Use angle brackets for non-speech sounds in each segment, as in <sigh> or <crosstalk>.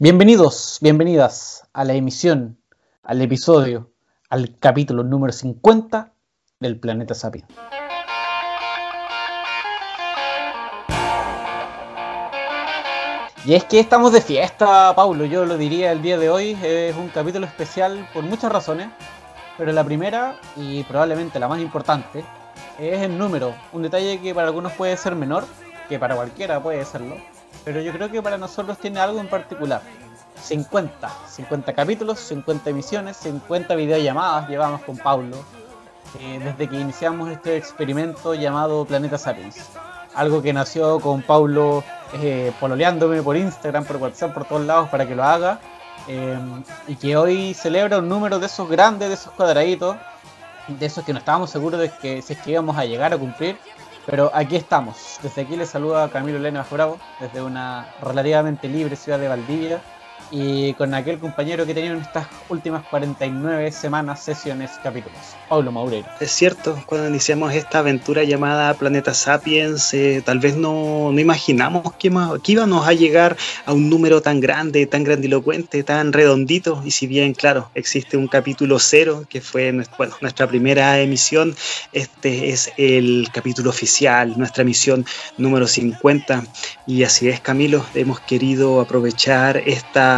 Bienvenidos, bienvenidas a la emisión, al episodio, al capítulo número 50 del Planeta Sapiens. Y es que estamos de fiesta, Paulo, yo lo diría el día de hoy, es un capítulo especial por muchas razones, pero la primera y probablemente la más importante es el número, un detalle que para algunos puede ser menor, que para cualquiera puede serlo, pero yo creo que para nosotros tiene algo en particular. 50, 50 capítulos, 50 emisiones, 50 videollamadas llevamos con Paulo eh, desde que iniciamos este experimento llamado Planeta Sapiens. Algo que nació con Paulo eh, pololeándome por Instagram, por WhatsApp, por todos lados para que lo haga. Eh, y que hoy celebra un número de esos grandes, de esos cuadraditos, de esos que no estábamos seguros de que es que íbamos a llegar a cumplir. Pero aquí estamos. Desde aquí les saluda Camilo Lena Bravo, desde una relativamente libre ciudad de Valdivia y con aquel compañero que tenía en estas últimas 49 semanas, sesiones, capítulos, Pablo Maureiro. Es cierto, cuando iniciamos esta aventura llamada Planeta Sapiens, eh, tal vez no, no imaginamos que, que, íbamos a llegar a un número tan grande, tan grandilocuente, tan redondito, y si bien, claro, existe un capítulo cero, que fue bueno, nuestra primera emisión, este es el capítulo oficial, nuestra emisión número 50, y así es, Camilo, hemos querido aprovechar esta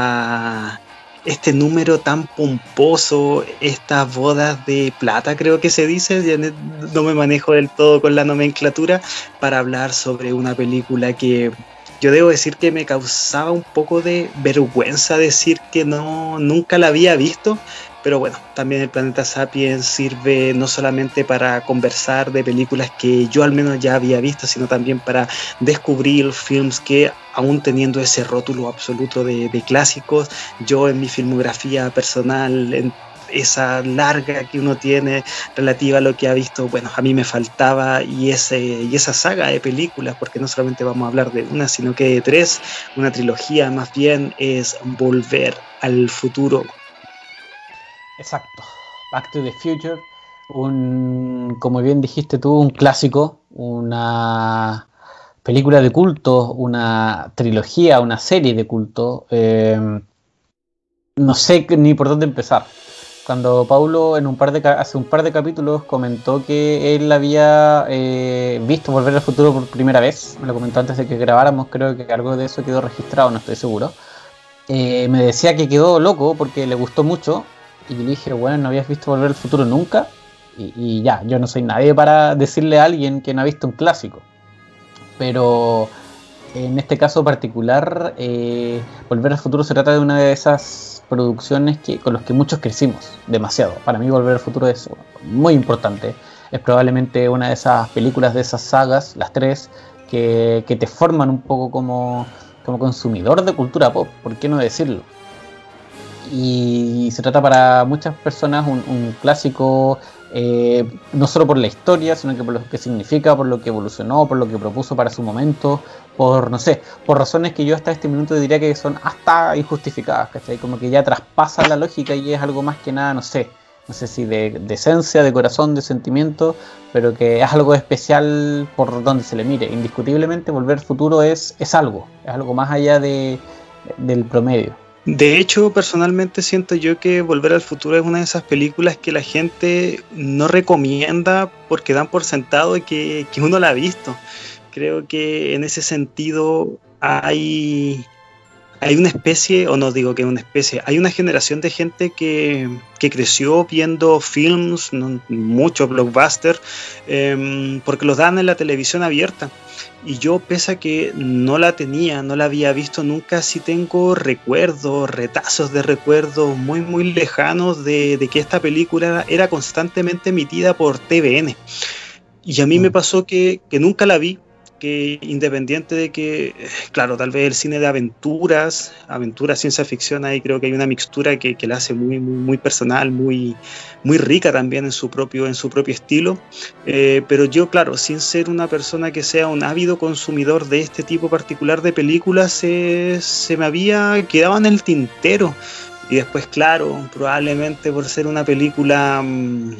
este número tan pomposo, estas bodas de plata creo que se dice, no me manejo del todo con la nomenclatura, para hablar sobre una película que yo debo decir que me causaba un poco de vergüenza decir que no nunca la había visto, pero bueno, también el planeta Sapiens sirve no solamente para conversar de películas que yo al menos ya había visto, sino también para descubrir films que aún teniendo ese rótulo absoluto de, clásicos, yo en mi filmografía personal, en esa larga que uno tiene relativa a lo que ha visto, bueno, a mí me faltaba y, ese, y esa saga de películas, porque no solamente vamos a hablar de una, sino que de tres, una trilogía más bien es Volver al futuro Exacto. Back to the Future. Un, como bien dijiste tú, un clásico, una película de culto, una trilogía, una serie de culto. Eh, no sé ni por dónde empezar. Cuando Paulo en un par de, hace un par de capítulos comentó que él había eh, visto Volver al Futuro por primera vez, me lo comentó antes de que grabáramos, creo que algo de eso quedó registrado, no estoy seguro. Eh, me decía que quedó loco porque le gustó mucho y le dije, bueno, no habías visto Volver al Futuro nunca. Y, ya, yo no soy nadie para decirle a alguien que no ha visto un clásico. Pero en este caso particular, eh, Volver al Futuro se trata de una de esas producciones que, con las que muchos crecimos demasiado. Para mí Volver al Futuro es muy importante. Es probablemente una de esas películas de esas sagas, las tres, que, que te forman un poco como, como consumidor de cultura pop, ¿por qué no decirlo? Y se trata para muchas personas un, clásico eh, no solo por la historia, sino que por lo que significa, por lo que evolucionó, por lo que propuso para su momento, por, no sé, por razones que yo hasta este minuto diría que son hasta injustificadas, ¿cachai? Como que ya traspasa la lógica y es algo más que nada, no sé, no sé si de, esencia, de corazón, de sentimiento, pero que es algo especial por donde se le mire. Indiscutiblemente, Volver Futuro es, es algo, es algo más allá de, del promedio. De hecho, personalmente siento yo que Volver al Futuro es una de esas películas que la gente no recomienda porque dan por sentado que, que uno la ha visto. Creo que en ese sentido hay, hay una especie, o no digo que una especie, hay una generación de gente que, creció viendo films, muchos blockbusters, em, porque los dan en la televisión abierta. Y yo, pese a que no la tenía, no la había visto nunca, sí tengo recuerdos, retazos de recuerdos muy, muy lejanos de, de que esta película era constantemente emitida por TVN. Y a mí me mm. pasó que, que nunca la vi, que independiente de que, claro, tal vez el cine de aventuras, aventuras, ciencia ficción, ahí creo que hay una mixtura que, que la hace muy, muy, muy, personal, muy, muy rica también en su propio, en su propio estilo. Eh, pero yo, claro, sin ser una persona que sea un ávido consumidor de este tipo particular de películas, se, me había quedado en el tintero. Y después, claro, probablemente por ser una película... Mm,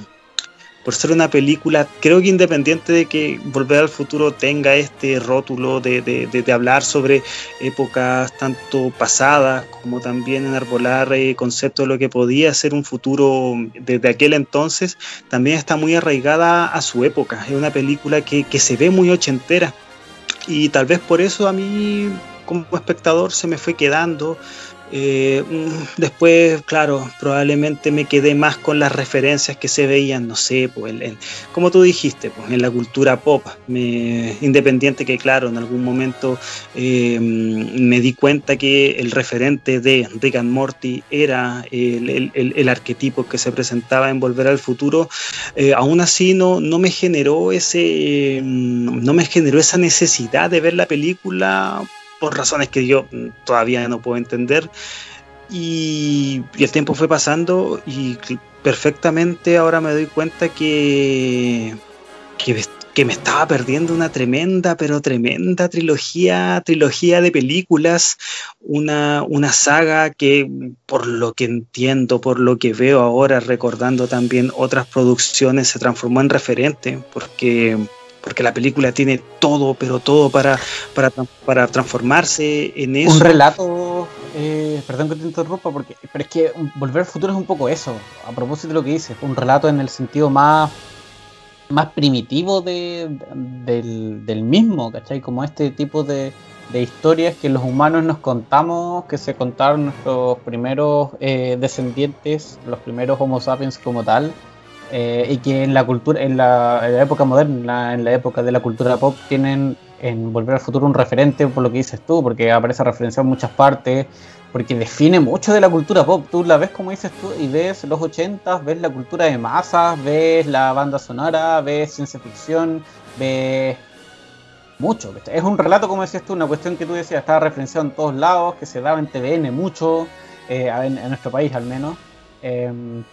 por ser una película, creo que independiente de que Volver al Futuro tenga este rótulo de, de, hablar sobre épocas tanto pasadas como también enarbolar eh, concepto de lo que podía ser un futuro desde aquel entonces, también está muy arraigada a su época. Es una película que, que se ve muy ochentera y tal vez por eso a mí como espectador se me fue quedando eh, después, claro, probablemente me quedé más con las referencias que se veían, no sé, pues, como tú dijiste, pues, en la cultura pop, independiente que, claro, en algún momento eh, me di cuenta que el referente de Rick and Morty era el, arquetipo que se presentaba en Volver al Futuro, eh, aún así no, no me generó ese, no me generó esa necesidad de ver la película por razones que yo todavía no puedo entender. Y, el tiempo fue pasando y perfectamente ahora me doy cuenta que, que, me estaba perdiendo una tremenda, pero tremenda trilogía, trilogía de películas, una, una saga que por lo que entiendo, por lo que veo ahora, recordando también otras producciones, se transformó en referente, porque porque la película tiene todo, pero todo para, para, para transformarse en eso. Un relato, eh, perdón que te interrumpa, porque, pero es que Volver al Futuro es un poco eso, a propósito de lo que dices, un relato en el sentido más, más primitivo de, del, mismo, ¿cachai? Como este tipo de, de, historias que los humanos nos contamos, que se contaron nuestros primeros eh, descendientes, los primeros Homo sapiens como tal eh, y que en la cultura, en la, época moderna, en la época de la cultura pop, tienen en Volver al Futuro un referente por lo que dices tú, porque aparece referenciado en muchas partes, porque define mucho de la cultura pop. Tú la ves como dices tú y ves los 80, ves la cultura de masas, ves la banda sonora, ves ciencia ficción, ves mucho. Es un relato, como decías tú, una cuestión que tú decías, estaba referenciado en todos lados, que se daba en TVN mucho, eh, en, nuestro país al menos. Em,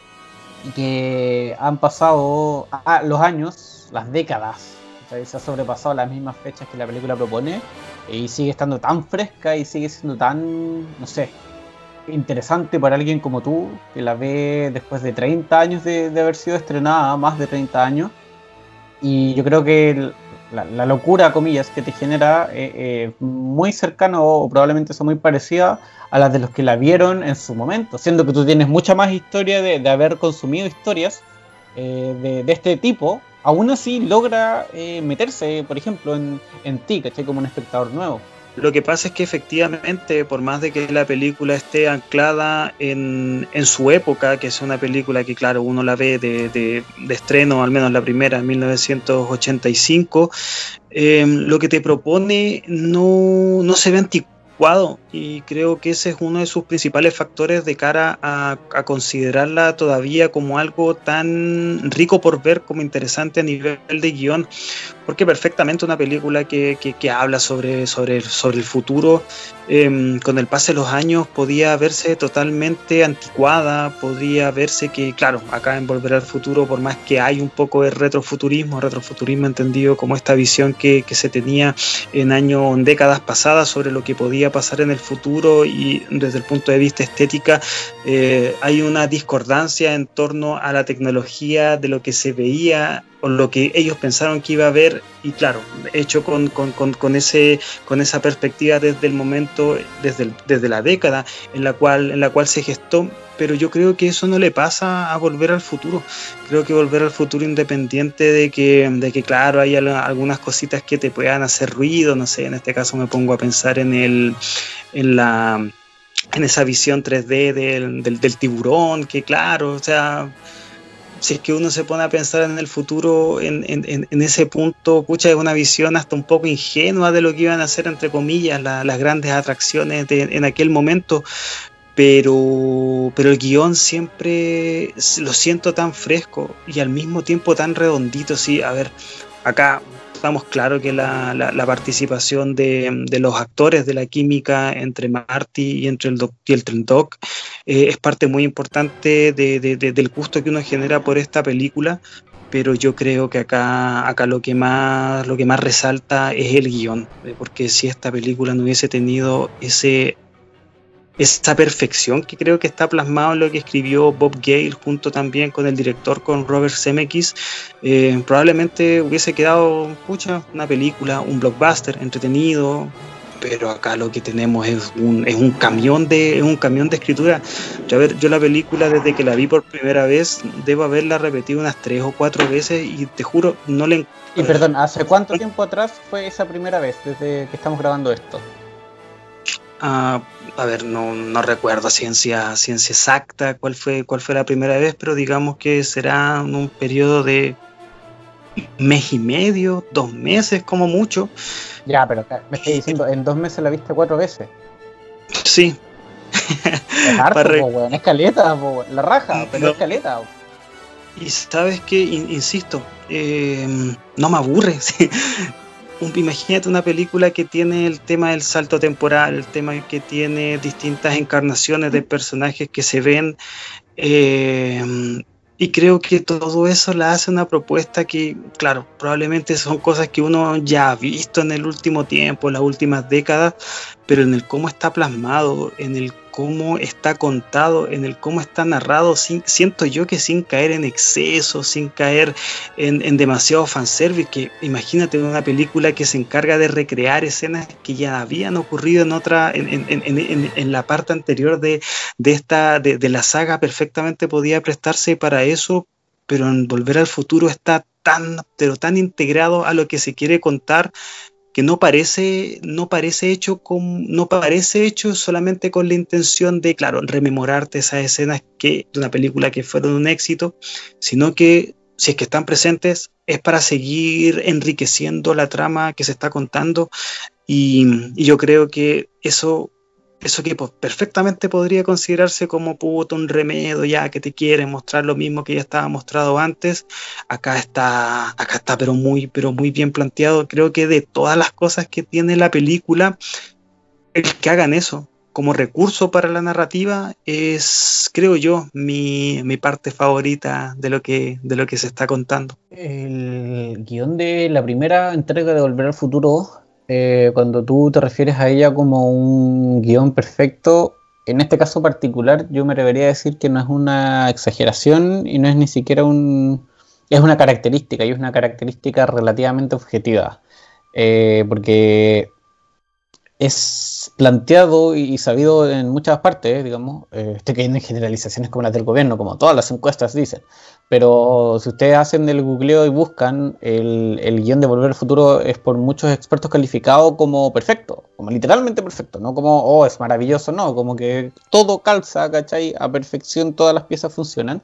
y que han pasado los años, las décadas, se ha sobrepasado las mismas fechas que la película propone y sigue estando tan fresca y sigue siendo tan, no sé, interesante para alguien como tú, que la ve después de 30 años de, haber sido estrenada, más de 30 años. Y yo creo que la, locura, comillas, que te genera eh, eh, muy cercano o probablemente son muy parecida a las de los que la vieron en su momento, siendo que tú tienes mucha más historia de, haber consumido historias eh, de, este tipo, aún así logra meterse, por ejemplo, en, en ti, ¿cachai? Como un espectador nuevo. Lo que pasa es que efectivamente, por más de que la película esté anclada en, su época, que es una película que, claro, uno la ve de, estreno, al menos la primera, en 1985, eh, lo que te propone no, no se ve anticuado y creo que ese es uno de sus principales factores de cara a, considerarla todavía como algo tan rico por ver como interesante a nivel de guion porque perfectamente una película que, que, habla sobre, sobre, sobre el futuro em, con el pase de los años podía verse totalmente anticuada, podría verse que, claro, acá en Volver al Futuro, por más que hay un poco de retrofuturismo, retrofuturismo entendido como esta visión que, que se tenía en años, en décadas pasadas sobre lo que podía pasar en el futuro y desde el punto de vista estética eh, hay una discordancia en torno a la tecnología de lo que se veía lo que ellos pensaron que iba a haber y claro, hecho con, con, con, ese, con esa perspectiva desde el momento, desde, desde la década en la, cual, en la cual se gestó, pero yo creo que eso no le pasa a volver al futuro. Creo que volver al futuro independiente de que, de que claro, hay algunas cositas que te puedan hacer ruido, no sé, en este caso me pongo a pensar en el, en la en esa visión 3D del, del, del tiburón, que claro, o sea, si es que uno se pone a pensar en el futuro, en, ese punto, pucha, es una visión hasta un poco ingenua de lo que iban a ser, entre comillas, las grandes atracciones en aquel momento. Pero, pero el guion siempre lo siento tan fresco y al mismo tiempo tan redondito. Sí, a ver, acá estamos claros que la, la, participación de, de, los actores de la química entre Marty y entre el, doc, y el Doc eh, es parte muy importante de, de, del gusto que uno genera por esta película, pero yo creo que acá, acá lo, que más, lo que más resalta es el guion, porque si esta película no hubiese tenido ese esa perfección que creo que está plasmado en lo que escribió Bob Gale junto también con el director, con Robert Zemeckis, eh, probablemente hubiese quedado, pucha, una película, un blockbuster entretenido, pero acá lo que tenemos es un, es un camión de es un camión de escritura. Yo, a ver, yo la película desde que la vi por primera vez debo haberla repetido unas tres o cuatro veces y te juro no le y perdón, ¿hace cuánto tiempo atrás fue esa primera vez desde que estamos grabando esto? Ah, a ver, no, no, recuerdo ciencia, ciencia exacta cuál fue, cuál fue la primera vez, pero digamos que será en un periodo de mes y medio, dos meses como mucho. Ya, pero me estoy diciendo, en dos meses la viste cuatro veces. Sí. Es harto, es caleta, la raja, pero es caleta. Y sabes que, insisto, eh, no me aburre. <laughs> imagínate una película que tiene el tema del salto temporal, el tema que tiene distintas encarnaciones de personajes que se ven. Eh, y creo que todo eso la hace una propuesta que, claro, probablemente son cosas que uno ya ha visto en el último tiempo, en las últimas décadas, pero en el cómo está plasmado, en el cómo está contado, en el cómo está narrado, siento yo que sin caer en exceso, sin caer en, demasiado fanservice, que imagínate una película que se encarga de recrear escenas que ya habían ocurrido en otra, en, la parte anterior de, esta, de, la saga, perfectamente podía prestarse para eso, pero en Volver al Futuro está tan, pero tan integrado a lo que se quiere contar que no parece, no parece hecho con, no parece hecho solamente con la intención de, claro, rememorarte esas escenas que, de una película que fueron un éxito, sino que si es que están presentes, es para seguir enriqueciendo la trama que se está contando. Y, y yo creo que eso eso que perfectamente podría considerarse como puto un remedio ya que te quiere mostrar lo mismo que ya estaba mostrado antes. Acá está acá está pero muy pero muy bien planteado. Creo que de todas las cosas que tiene la película el que hagan eso como recurso para la narrativa es creo yo mi, mi parte favorita de lo que de lo que se está contando. El guion de la primera entrega de Volver al Futuro eh, cuando tú te refieres a ella como un guion perfecto, en este caso particular yo me debería decir que no es una exageración y no es ni siquiera un... es una característica y es una característica relativamente objetiva. Eh, porque es planteado y sabido en muchas partes, digamos, eh, estoy cayendo en generalizaciones como las del gobierno, como todas las encuestas dicen, pero si ustedes hacen el googleo y buscan, el, el guion de Volver al Futuro es por muchos expertos calificado como perfecto, como literalmente perfecto, no como, oh, es maravilloso, no, como que todo calza, ¿cachai? A perfección todas las piezas funcionan.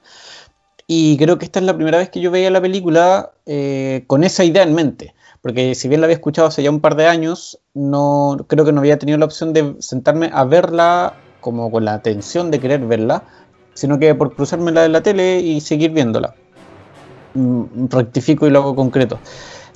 Y creo que esta es la primera vez que yo veía la película eh, con esa idea en mente. Porque si bien la había escuchado hace ya un par de años, no creo que no había tenido la opción de sentarme a verla como con la atención de querer verla, sino que por cruzármela en la tele y seguir viéndola. Mm, rectifico y lo hago concreto.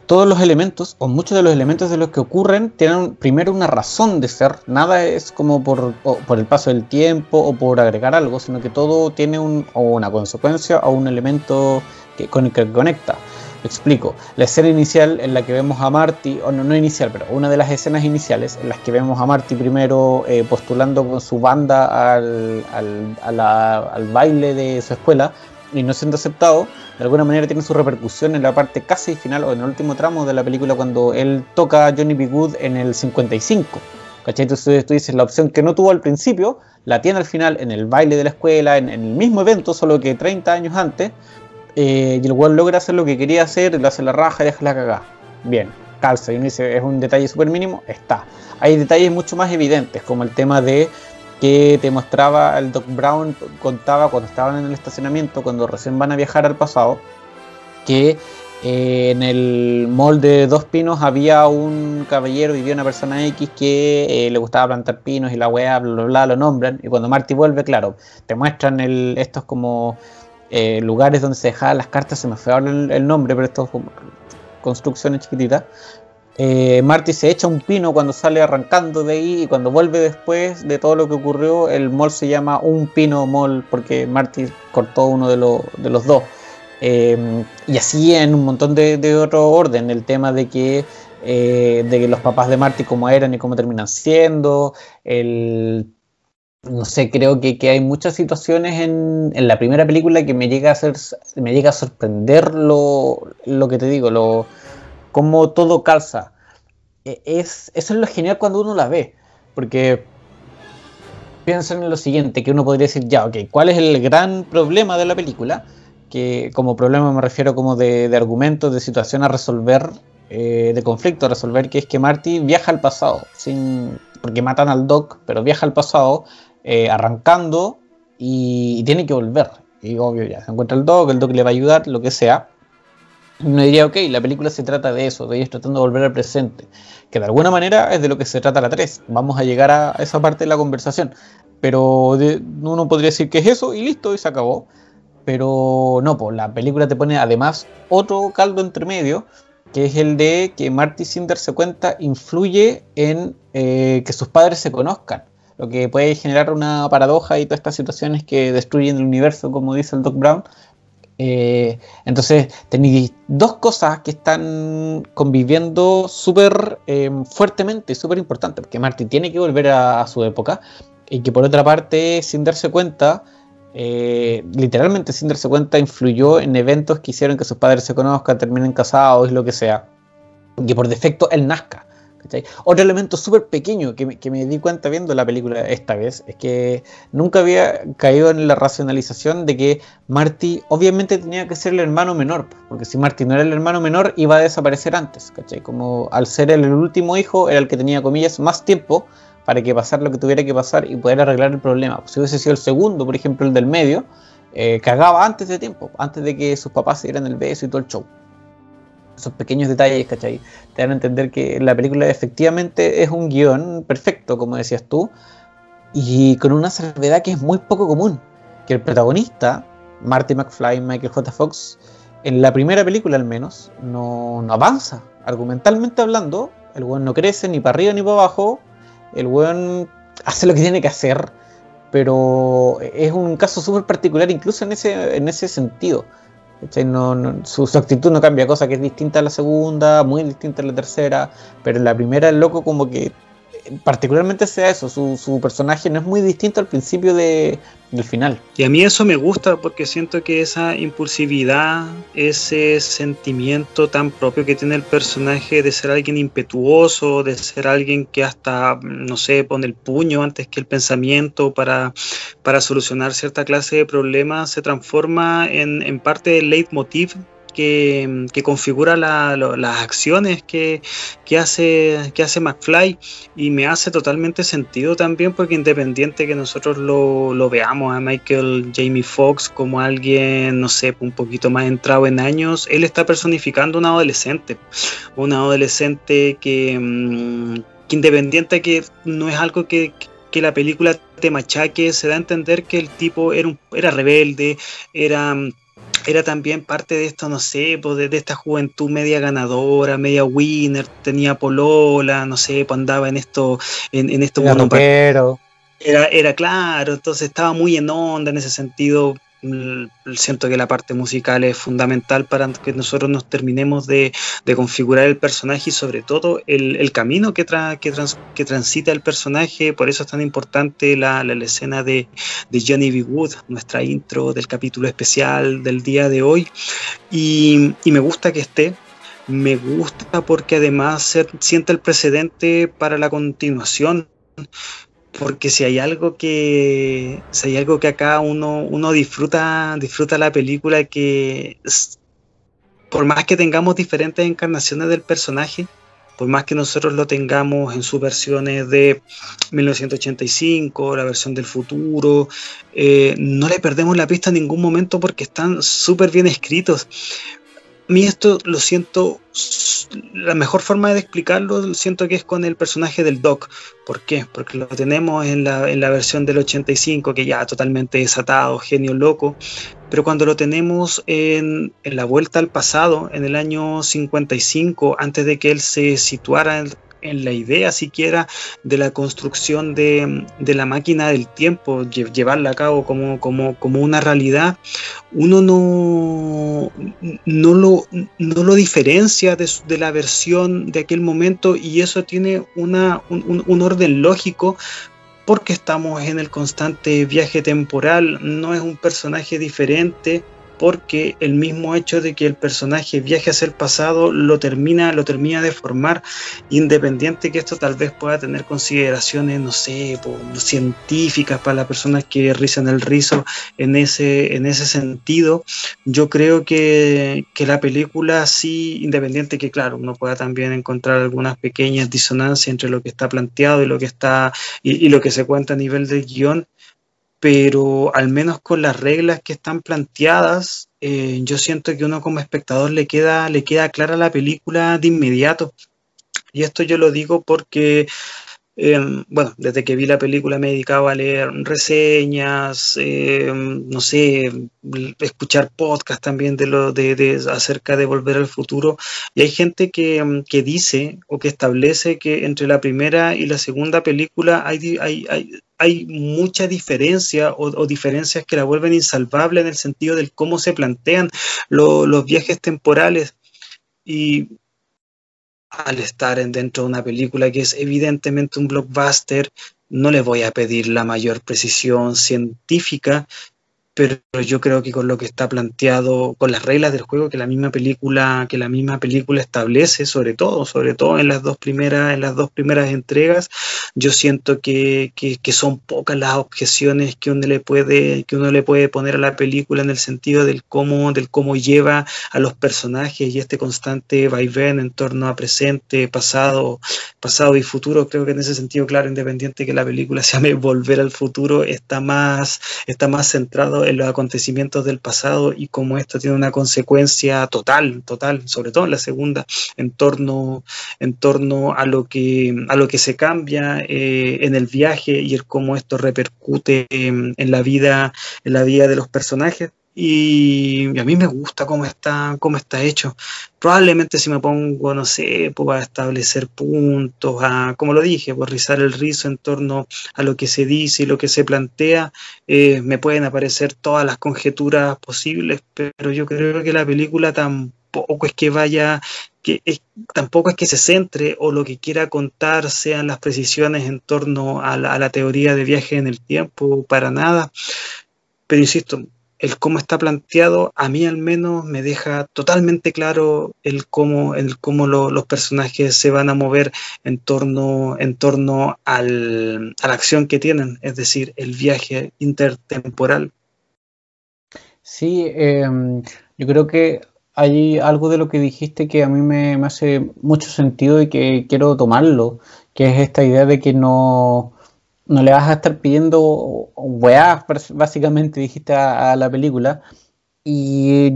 Todos los elementos, o muchos de los elementos de los que ocurren, tienen primero una razón de ser. Nada es como por, por el paso del tiempo o por agregar algo, sino que todo tiene un, o una consecuencia o un elemento que, con el que conecta. Explico. La escena inicial en la que vemos a Marty, o no, no inicial, pero una de las escenas iniciales en las que vemos a Marty primero eh, postulando con su banda al, baile de su escuela y no siendo aceptado, de alguna manera tiene su repercusión en la parte casi final o en el último tramo de la película cuando él toca a Johnny B. Good en el 55. ¿Cachai? Entonces tú dices, la opción que no tuvo al principio, la tiene al final en el baile de la escuela, en, el mismo evento, solo que 30 años antes, eh, y el cual logra hacer lo que quería hacer, lo hace la raja y deja la cagada. Bien, calza, y uno dice, es un detalle súper mínimo, está. Hay detalles mucho más evidentes, como el tema de que te mostraba el Doc Brown, contaba cuando estaban en el estacionamiento, cuando recién van a viajar al pasado, que eh, en el mall de Dos Pinos había un caballero, vivía una persona X que eh, le gustaba plantar pinos y la weá, bla, bla, bla, lo nombran. Y cuando Marty vuelve, claro, te muestran el, estos como eh, lugares donde se dejaban las cartas, se me fue ahora el, el nombre, pero como construcciones chiquititas, eh, Marty se echa un pino cuando sale arrancando de ahí y cuando vuelve después de todo lo que ocurrió, el mall se llama Un Pino Mall porque Marty cortó uno de, los dos. Eh, y así en un montón de, otro orden, el tema de que, eh, de que los papás de Marty cómo eran y cómo terminan siendo, el no sé, creo que, hay muchas situaciones en, la primera película que me llega a hacer, me llega a sorprender lo, que te digo, lo cómo todo calza. E, es, eso es lo genial cuando uno la ve, porque piensan en lo siguiente, que uno podría decir, ya, ok, ¿cuál es el gran problema de la película? Que como problema me refiero como de, de argumentos, de situación a resolver, eh, de conflicto a resolver, que es que Marty viaja al pasado, sin, porque matan al Doc, pero viaja al pasado eh, arrancando y, tiene que volver. Y obvio, ya se encuentra el Doc, el Doc le va a ayudar, lo que sea. Uno diría, ok, la película se trata de eso, de ellos tratando de volver al presente, que de alguna manera es de lo que se trata la 3. Vamos a llegar a esa parte de la conversación, pero uno podría decir que es eso y listo, y se acabó. Pero no, pues la película te pone además otro caldo entre medio, que es el de que Marty sin darse cuenta influye en eh, que sus padres se conozcan lo que puede generar una paradoja y todas estas situaciones que destruyen el universo, como dice el Doc Brown. Eh, entonces, tenéis dos cosas que están conviviendo súper eh, fuertemente, súper importante, porque Marty tiene que volver a, su época y que por otra parte, sin darse cuenta, eh, literalmente sin darse cuenta, influyó en eventos que hicieron que sus padres se conozcan, terminen casados, lo que sea, que por defecto él nazca. Otro elemento súper pequeño que me, di cuenta viendo la película esta vez es que nunca había caído en la racionalización de que Marty obviamente tenía que ser el hermano menor, porque si Marty no era el hermano menor iba a desaparecer antes, Como al ser el último hijo era el que tenía, comillas, más tiempo para que pasara lo que tuviera que pasar y poder arreglar el problema. si hubiese sido el segundo, por ejemplo, el del medio, eh, cagaba antes de tiempo, antes de que sus papás se dieran el beso y todo el show esos pequeños detalles, ¿cachai? Te dan a entender que la película efectivamente es un guion perfecto, como decías tú, y con una salvedad que es muy poco común, que el protagonista, Marty McFly, Michael J. Fox, en la primera película al menos, no, avanza. Argumentalmente hablando, el weón no crece ni para arriba ni para abajo, el weón hace lo que tiene que hacer, pero es un caso súper particular incluso en ese, en ese sentido. No, su, actitud no cambia, cosa que es distinta a la segunda, muy distinta a la tercera, pero la primera el loco como que particularmente sea eso, su, personaje no es muy distinto al principio de, del final. Y a mí eso me gusta porque siento que esa impulsividad, ese sentimiento tan propio que tiene el personaje de ser alguien impetuoso, de ser alguien que hasta, no sé, pone el puño antes que el pensamiento para, para solucionar cierta clase de problemas, se transforma en, en parte del leitmotiv que, configura las acciones que, hace, que hace McFly. Y me hace totalmente sentido también porque independiente que nosotros lo, veamos a Michael Jamie Foxx como alguien, no sé, un poquito más entrado en años, él está personificando a un adolescente, un adolescente que, mm, que independiente que no es algo que, que la película te machaque, se da a entender que el tipo era, un, era rebelde, era era también parte de esto, no sé, pues de, esta juventud media ganadora, media winner, tenía polola, no sé, pues andaba en esto, en, en esto era, era claro, entonces estaba muy en onda en ese sentido, siento que la parte musical es fundamental para que nosotros nos terminemos de, configurar el personaje y sobre todo el, camino que, que, transita el personaje. Por eso es tan importante la, escena de, Johnny B. Wood, nuestra intro del capítulo especial del día de hoy. Y, y me gusta que esté. Me gusta porque además se, siente el precedente para la continuación porque si hay algo que si hay algo que acá uno, uno disfruta disfruta la película que por más que tengamos diferentes encarnaciones del personaje por más que nosotros lo tengamos en sus versiones de 1985, la versión del futuro, eh, no le perdemos la pista en ningún momento porque están súper bien escritos mí esto lo siento, la mejor forma de explicarlo lo siento que es con el personaje del Doc. ¿Por qué? Porque lo tenemos en la, en la versión del 85, que ya totalmente desatado, genio loco, pero cuando lo tenemos en, en la vuelta al pasado, en el año 55, antes de que él se situara en, en la idea siquiera de la construcción de, la máquina del tiempo, llevarla a cabo como, como, como una realidad, uno no, no, lo, no lo diferencia de, de, la versión de aquel momento y eso tiene una, un, orden lógico porque estamos en el constante viaje temporal, no es un personaje diferente porque el mismo hecho de que el personaje viaje hacia el pasado lo termina, lo termina de formar, independiente que esto tal vez pueda tener consideraciones, no sé, científicas para las personas que rizan el rizo en ese, en ese sentido. Yo creo que, la película sí, independiente que claro, uno pueda también encontrar algunas pequeñas disonancias entre lo que está planteado y lo que está y, y lo que se cuenta a nivel del guion, pero al menos con las reglas que están planteadas, eh, yo siento que uno como espectador le queda, le queda clara la película de inmediato. Y esto yo lo digo porque Em, bueno, desde que vi la película me he dedicado a leer reseñas, em, no sé, escuchar podcasts también de lo de, acerca de Volver al Futuro. Y hay gente que, em, que, dice o que establece que entre la primera y la segunda película hay, hay, hay, hay mucha diferencia o, diferencias que la vuelven insalvable en el sentido del cómo se plantean los viajes temporales. Y al estar dentro de una película que es evidentemente un blockbuster, no le voy a pedir la mayor precisión científica, pero yo creo que con lo que está planteado, con las reglas del juego que la misma película, que la misma película establece, sobre todo, sobre todo en las dos primeras, en las dos primeras entregas, yo siento que, son pocas las objeciones que uno le puede, que uno le puede poner a la película en el sentido del cómo, del cómo lleva a los personajes y este constante vaivén en torno a presente, pasado, pasado y futuro. Creo que en ese sentido, claro, independiente que la película se llame <laughs> Volver al futuro, está más, está más centrado en los acontecimientos del pasado y cómo esto tiene una consecuencia total, total, sobre todo en la segunda, en torno, en torno a lo que a lo que se cambia eh, en el viaje y el cómo esto repercute en, la vida, en la vida de los personajes. Y, a mí me gusta cómo está, cómo está hecho. Probablemente si me pongo, no sé, pues a establecer puntos, a, como lo dije, pues rizar el rizo en torno a lo que se dice y lo que se plantea, eh, me pueden aparecer todas las conjeturas posibles, pero yo creo que la película tampoco es que vaya, que tampoco es que se centre o lo que quiera contar sean las precisiones en torno a la, a la teoría de viaje en el tiempo, para nada. Pero insisto, el cómo está planteado, a mí al menos me deja totalmente claro el cómo, el cómo los personajes se van a mover en torno, en torno al, a la acción que tienen, es decir, el viaje intertemporal. Sí, em, yo creo que hay algo de lo que dijiste que a mí me, me hace mucho sentido y que quiero tomarlo, que es esta idea de que no no le vas a estar pidiendo weá, básicamente dijiste a, la película. Y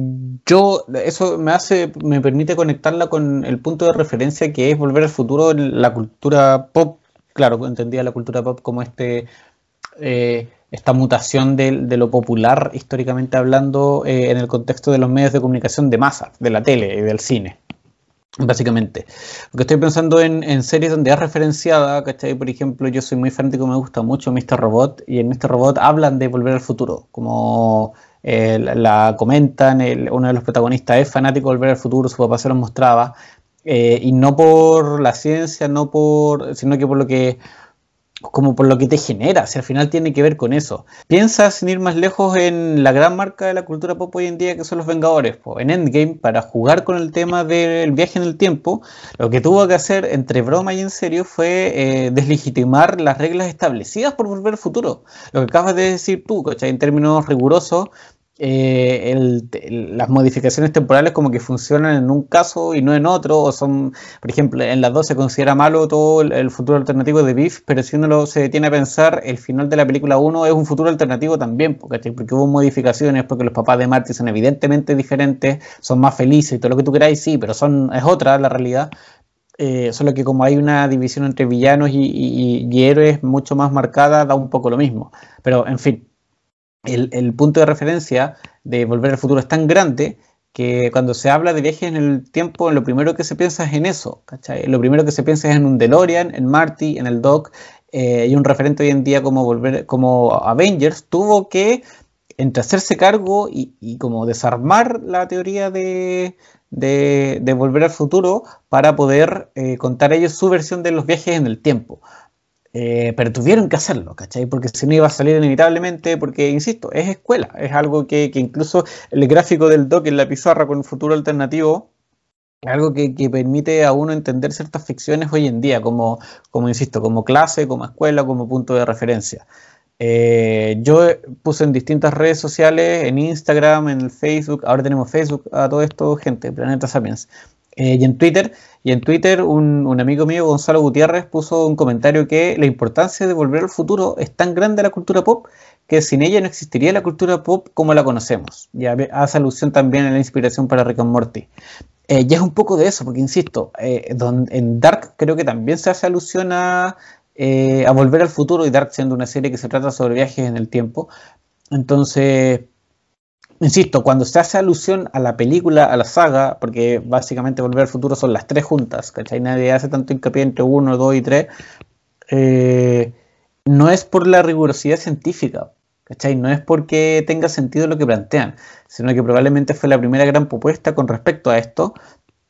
yo, eso me hace, me permite conectarla con el punto de referencia que es volver al futuro en la cultura pop. Claro, entendía la cultura pop como este, eh, esta mutación de, lo popular, históricamente hablando, eh, en el contexto de los medios de comunicación de masa, de la tele y del cine. Básicamente. Porque estoy pensando en, series donde es referenciada, ¿cachai? Por ejemplo, yo soy muy fanático, me gusta mucho Mr. Robot, y en Mr. Robot hablan de volver al futuro, como eh, la, comentan, uno de los protagonistas es fanático de volver al futuro, su papá se lo mostraba, eh, y no por la ciencia, no por, sino que por lo que como por lo que te genera, si al final tiene que ver con eso. Piensa sin ir más lejos en la gran marca de la cultura pop hoy en día que son los Vengadores. En Endgame, para jugar con el tema del viaje en el tiempo, lo que tuvo que hacer entre broma y en serio fue eh, deslegitimar las reglas establecidas por Volver al Futuro. Lo que acabas de decir tú, ¿cachai? en términos rigurosos, eh, las modificaciones temporales como que funcionan en un caso y no en otro, o son, por ejemplo, en las dos se considera malo todo el, futuro alternativo de Biff, pero si uno lo, se detiene a pensar, el final de la película 1 es un futuro alternativo también, porque, porque hubo modificaciones, porque los papás de Marty son evidentemente diferentes, son más felices y todo lo que tú queráis, sí, pero son es otra la realidad. Eh, solo que como hay una división entre villanos y, y héroes mucho más marcada, da un poco lo mismo. Pero, en fin, el, punto de referencia de Volver al Futuro es tan grande que cuando se habla de viajes en el tiempo, lo primero que se piensa es en eso, ¿cachai? Lo primero que se piensa es en un DeLorean, en Marty, en el Doc, eh, y un referente hoy en día como, volver, como Avengers tuvo que entre hacerse cargo y, como desarmar la teoría de, Volver al Futuro para poder eh, contar ellos su versión de los viajes en el tiempo. Eh, pero tuvieron que hacerlo, ¿cachai? Porque si no iba a salir inevitablemente, porque, insisto, es escuela, es algo que, que incluso el gráfico del doc en la pizarra con un futuro alternativo algo que, permite a uno entender ciertas ficciones hoy en día, como, como insisto, como clase, como escuela, como punto de referencia. Eh, yo puse en distintas redes sociales, en Instagram, en Facebook, ahora tenemos Facebook a todo esto, gente, Planeta Sapiens, eh, y en Twitter, y en Twitter un, amigo mío, Gonzalo Gutiérrez, puso un comentario que la importancia de volver al futuro es tan grande a la cultura pop que sin ella no existiría la cultura pop como la conocemos. Y hace alusión también a la inspiración para Rick and Morty. Eh, y es un poco de eso, porque insisto, eh, en Dark creo que también se hace alusión eh, a, Volver al Futuro, y Dark siendo una serie que se trata sobre viajes en el tiempo. Entonces, insisto, cuando se hace alusión a la película, a la saga, porque básicamente Volver al Futuro son las tres juntas, ¿cachai? Nadie hace tanto hincapié entre uno, dos y tres. no es por la rigurosidad científica, ¿cachai? No es porque tenga sentido lo que plantean, sino que probablemente fue la primera gran propuesta con respecto a esto,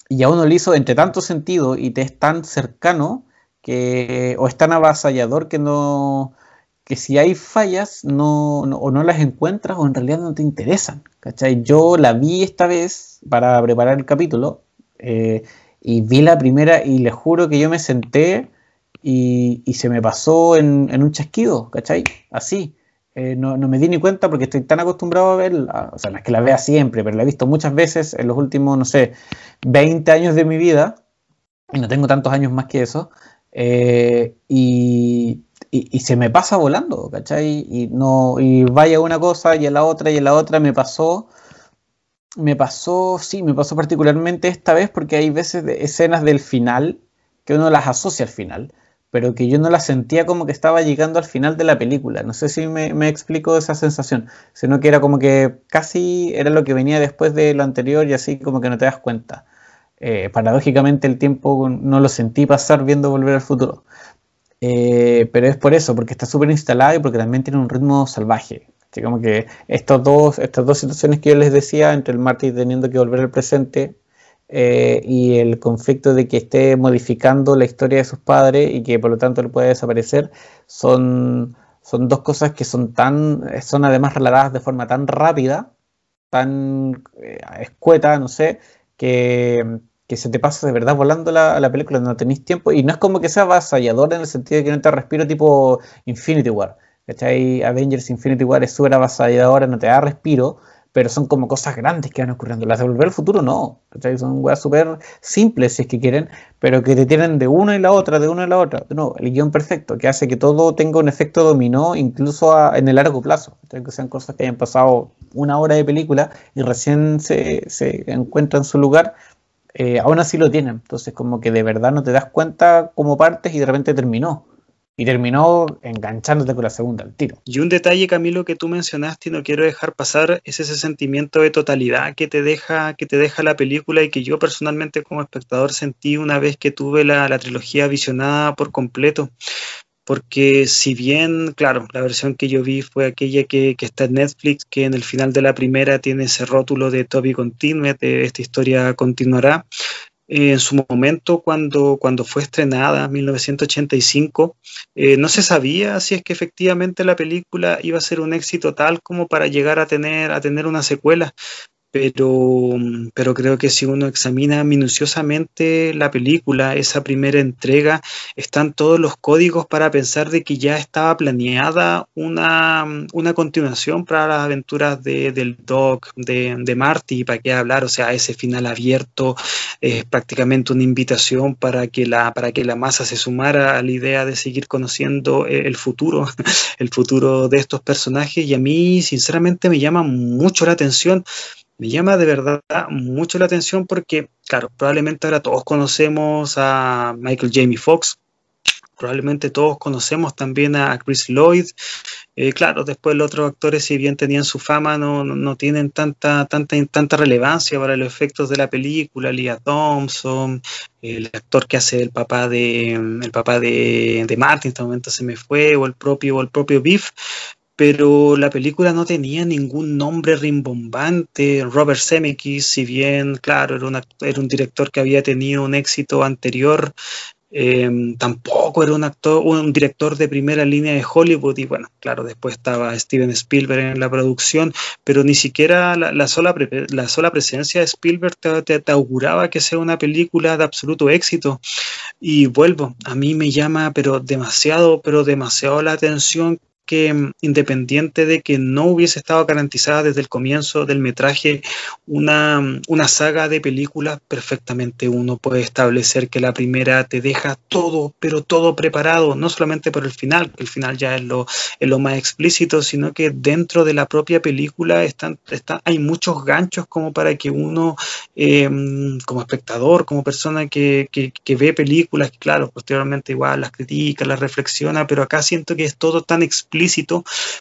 y a uno le hizo entre tanto sentido y te es tan cercano que, o es tan avasallador que no que si hay fallas no, o no las encuentras o en realidad no te interesan. ¿cachai? Yo la vi esta vez para preparar el capítulo eh, y vi la primera y le juro que yo me senté y, se me pasó en, en, un chasquido, ¿cachai? Así. Eh, no, me di ni cuenta porque estoy tan acostumbrado a verla, o sea, no es que la vea siempre, pero la he visto muchas veces en los últimos, no sé, 20 años de mi vida, y no tengo tantos años más que eso, eh, y, se me pasa volando, ¿cachai? Y, no, y vaya una cosa y a la otra y a la otra me pasó, me pasó, sí, me pasó particularmente esta vez porque hay veces de escenas del final que uno las asocia al final pero que yo no la sentía como que estaba llegando al final de la película. No sé si me, me explico esa sensación, sino que era como que casi era lo que venía después de lo anterior y así como que no te das cuenta. Eh, paradójicamente el tiempo no lo sentí pasar viendo Volver al Futuro. Eh, pero es por eso, porque está súper instalado y porque también tiene un ritmo salvaje. Así como que estos dos, estas dos situaciones que yo les decía, entre el Marty teniendo que volver al presente eh, y el conflicto de que esté modificando la historia de sus padres y que por lo tanto le puede desaparecer, son, son dos cosas que son tan, son además relatadas de forma tan rápida, tan eh, escueta, no sé, que, que, se te pasa de verdad volando la, la película, no tenéis tiempo, y no es como que sea avasallador en el sentido de que no te respiro tipo Infinity War. ¿cachai? Avengers Infinity War es súper avasalladora, no te da respiro, pero son como cosas grandes que van ocurriendo. Las de Volver al Futuro no, son weas súper simples si es que quieren, pero que te tienen de una y la otra, de una y la otra. No, el guion perfecto, que hace que todo tenga un efecto dominó incluso en el largo plazo. Que sean cosas que hayan pasado una hora de película y recién se, se encuentran en su lugar. Eh, aún así lo tienen, entonces como que de verdad no te das cuenta cómo partes y de repente terminó y terminó enganchándote con la segunda al tiro. Y un detalle, Camilo, que tú mencionaste y no quiero dejar pasar, es ese sentimiento de totalidad que te deja, que te deja la película y que yo personalmente como espectador sentí una vez que tuve la, trilogía visionada por completo. Porque si bien, claro, la versión que yo vi fue aquella que, que está en Netflix, que en el final de la primera tiene ese rótulo de Toby Continue, de esta historia continuará, en su momento cuando, cuando fue estrenada, en 1985, eh, no se sabía si es que efectivamente la película iba a ser un éxito tal como para llegar a tener, a tener una secuela pero, pero creo que si uno examina minuciosamente la película, esa primera entrega, están todos los códigos para pensar de que ya estaba planeada una, una continuación para las aventuras de, del Doc, de, de Marty, para qué hablar, o sea, ese final abierto es prácticamente una invitación para que, la, para que la masa se sumara a la idea de seguir conociendo el futuro, <laughs> el futuro de estos personajes, y a mí sinceramente me llama mucho la atención me llama de verdad mucho la atención porque, claro, probablemente ahora todos conocemos a Michael Jamie Foxx, probablemente todos conocemos también a Chris Lloyd. Eh, claro, después los otros actores, si bien tenían su fama, no, no, tienen tanta, tanta, tanta relevancia para los efectos de la película. Leah Thompson, el actor que hace el papá de el papá de, de Martin, en este momento se me fue, o el propio, o el propio Biff pero la película no tenía ningún nombre rimbombante. Robert Zemeckis, si bien, claro, era, era un director que había tenido un éxito anterior Em, tampoco era un actor, un director de primera línea de Hollywood y bueno, claro, después estaba Steven Spielberg en la producción, pero ni siquiera la, sola, la sola presencia de Spielberg te, auguraba que sea una película de absoluto éxito. Y vuelvo, a mí me llama pero demasiado, pero demasiado la atención mm, independiente de que no hubiese estado garantizada desde el comienzo del metraje una, mm, una, saga de películas, perfectamente uno puede establecer que la primera te deja todo, pero todo preparado, no solamente por el final, que el final ya es lo, es lo más explícito, sino que dentro de la propia película están, hay muchos ganchos como para que uno, eh, mm, como espectador, como persona que, que, que ve películas, claro, posteriormente igual las critica, las reflexiona, pero acá siento que es todo tan explícito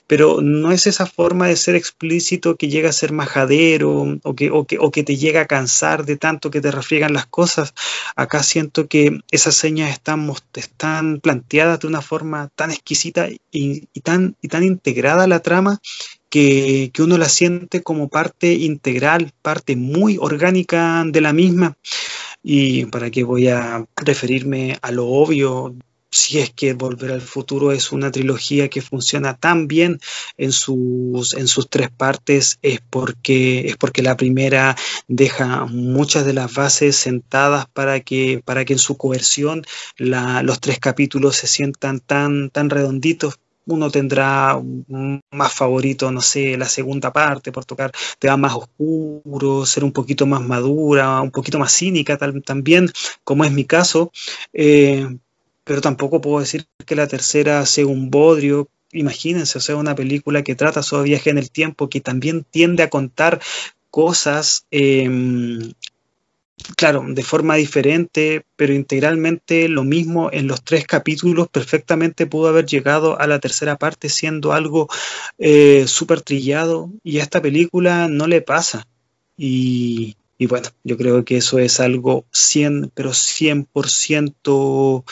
pero no es esa forma de ser explícito que llega a ser majadero o que, o que, te llega a cansar de tanto que te refriegan las cosas. Acá siento que esas señas están, están planteadas de una forma tan exquisita y, tan, y tan integrada a la trama que, que, uno la siente como parte integral, parte muy orgánica de la misma. Y para qué voy a referirme a lo obvio, si es que Volver al Futuro es una trilogía que funciona tan bien en sus, en sus tres partes, es porque, es porque la primera deja muchas de las bases sentadas para que, para que en su coerción los tres capítulos se sientan tan, tan redonditos uno tendrá más favorito, no sé, la segunda parte por tocar te más oscuro, ser un poquito más madura, un poquito más cínica también, como es mi caso. Eh, pero tampoco puedo decir que la tercera sea un bodrio. Imagínense, o sea, una película que trata sobre viaje en el tiempo, que también tiende a contar cosas, em, claro, de forma diferente, pero integralmente lo mismo en los tres capítulos, perfectamente pudo haber llegado a la tercera parte siendo algo eh, súper trillado y a esta película no le pasa. Y, bueno, yo creo que eso es algo 100, pero 100%,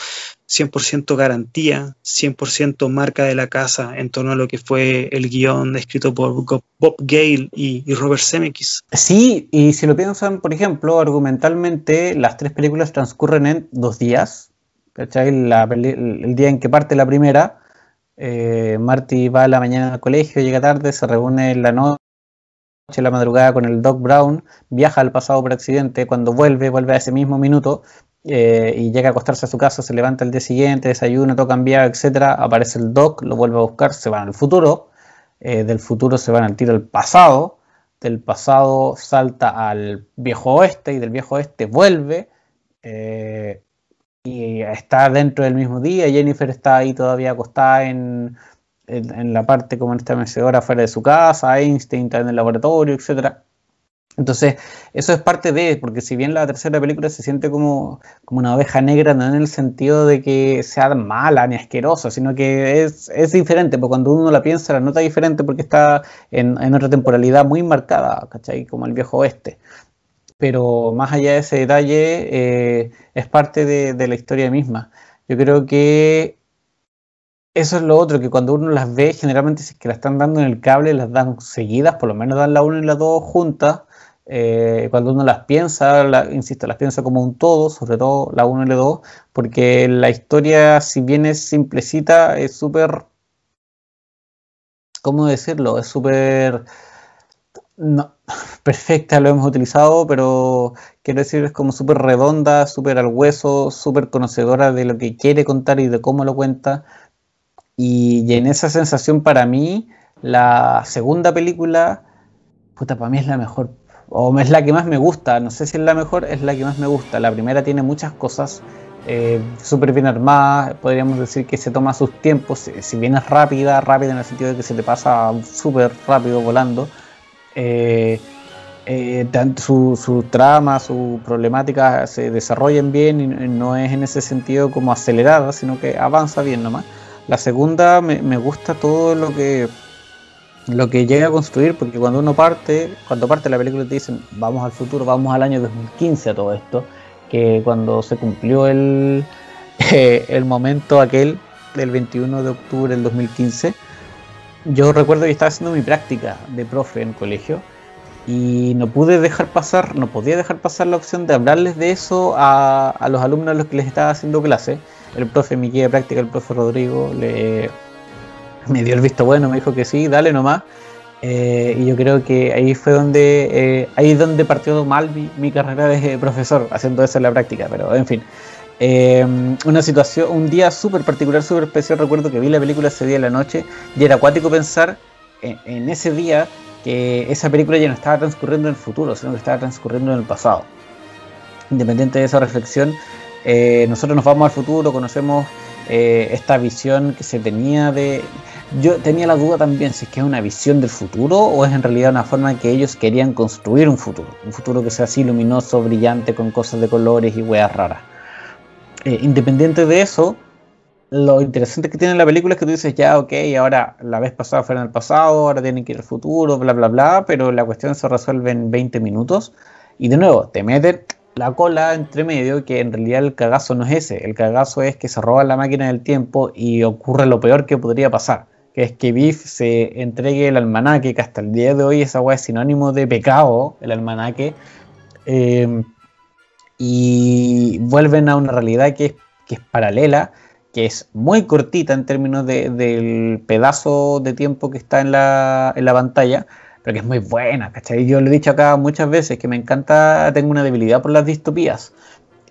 100% garantía, 100% marca de la casa en torno a lo que fue el guion escrito por Bob Gale y, Robert Zemeckis. Sí, y si lo piensan, por ejemplo, argumentalmente, las tres películas transcurren en dos días. ¿cachai? el día en que parte la primera, eh, Marty va a la mañana al colegio, llega tarde, se reúne en la noche la madrugada con el Doc Brown, viaja al pasado por accidente, cuando vuelve, vuelve a ese mismo minuto eh, y llega a acostarse a su casa, se levanta el día siguiente, desayuna, toca enviar, etcétera, aparece el Doc, lo vuelve a buscar, se van al futuro, eh, del futuro se van al tiro al pasado, del pasado salta al viejo oeste y del viejo oeste vuelve eh, y está dentro del mismo día, Jennifer está ahí todavía acostada en en, la parte como en esta mecedora fuera de su casa, Einstein está en el laboratorio, etcétera. Entonces, eso es parte de, porque si bien la tercera película se siente como, como una oveja negra, no en el sentido de que sea mala ni asquerosa, sino que es, es diferente, porque cuando uno la piensa la nota diferente porque está en, en, otra temporalidad muy marcada, ¿cachai? Como el viejo oeste. Pero más allá de ese detalle, eh, es parte de, la historia misma. Yo creo que eso es lo otro, que cuando uno las ve, generalmente si es que la están dando en el cable, las dan seguidas, por lo menos dan la 1 y la 2 juntas. Eh, cuando uno las piensa, insisto, las piensa como un todo, sobre todo la 1 y la 2, porque la historia, si bien es simplecita, es súper... ¿Cómo decirlo? Es súper... No, <laughs> perfecta, lo hemos utilizado, pero quiero decir, es como súper redonda, súper al hueso, súper conocedora de lo que quiere contar y de cómo lo cuenta. Y, en esa sensación para mí, la segunda película, puta, para mí es la mejor, o es la que más me gusta, no sé si es la mejor, es la que más me gusta. La primera tiene muchas cosas eh, súper bien armadas, podríamos decir que se toma sus tiempos, si bien es rápida, rápida en el sentido de que se te pasa súper rápido volando. Eh, eh, su, su, trama, su problemática se desarrollan bien y no es en ese sentido como acelerada, sino que avanza bien nomás. La segunda me, gusta todo lo que lo que llega a construir, porque cuando uno parte, cuando parte la película te dicen vamos al futuro, vamos al año 2015 a todo esto, que cuando se cumplió el, <laughs> el momento aquel del 21 de octubre del 2015, yo recuerdo que estaba haciendo mi práctica de profe en colegio y no pude dejar pasar, no podía dejar pasar la opción de hablarles de eso a, a los alumnos a los que les estaba haciendo clase. El profe mi guía de práctica, el profe Rodrigo, le, <laughs> me dio el visto bueno, me dijo que sí, dale nomás. Eh, y yo creo que ahí fue donde eh, ahí donde partió mal mi, carrera de profesor, haciendo eso en la práctica, pero en fin. Eh, una situación, un día súper particular, súper especial, recuerdo que vi la película ese día en la noche y era acuático pensar en, ese día que esa película ya no estaba transcurriendo en el futuro, sino que estaba transcurriendo en el pasado. Independiente de esa reflexión, nosotros nos vamos al futuro, conocemos esta visión que se tenía de, yo tenía la duda también si es que es una visión del futuro o es en realidad una forma que ellos querían construir un futuro. Un futuro que sea así luminoso, brillante, con cosas de colores y weas raras. Eh, independiente de eso, lo interesante que tiene la película es que tú dices, ya, ok, ahora la vez pasada fue en el pasado, ahora tienen que ir al futuro, bla, bla, bla, pero la cuestión se resuelve en 20 minutos. Y de nuevo, te meten la cola entre medio, que en realidad el cagazo no es ese. El cagazo es que se roba la máquina del tiempo y ocurre lo peor que podría pasar que es que Biff se entregue el almanaque, que hasta el día de hoy esa weá es sinónimo de pecado, el almanaque, em, y vuelven a una realidad que es, que es paralela, que es muy cortita en términos del pedazo de tiempo que está en la, en la pantalla, pero que es muy buena, ¿cachai? Yo lo he dicho acá muchas veces, que me encanta, tengo una debilidad por las distopías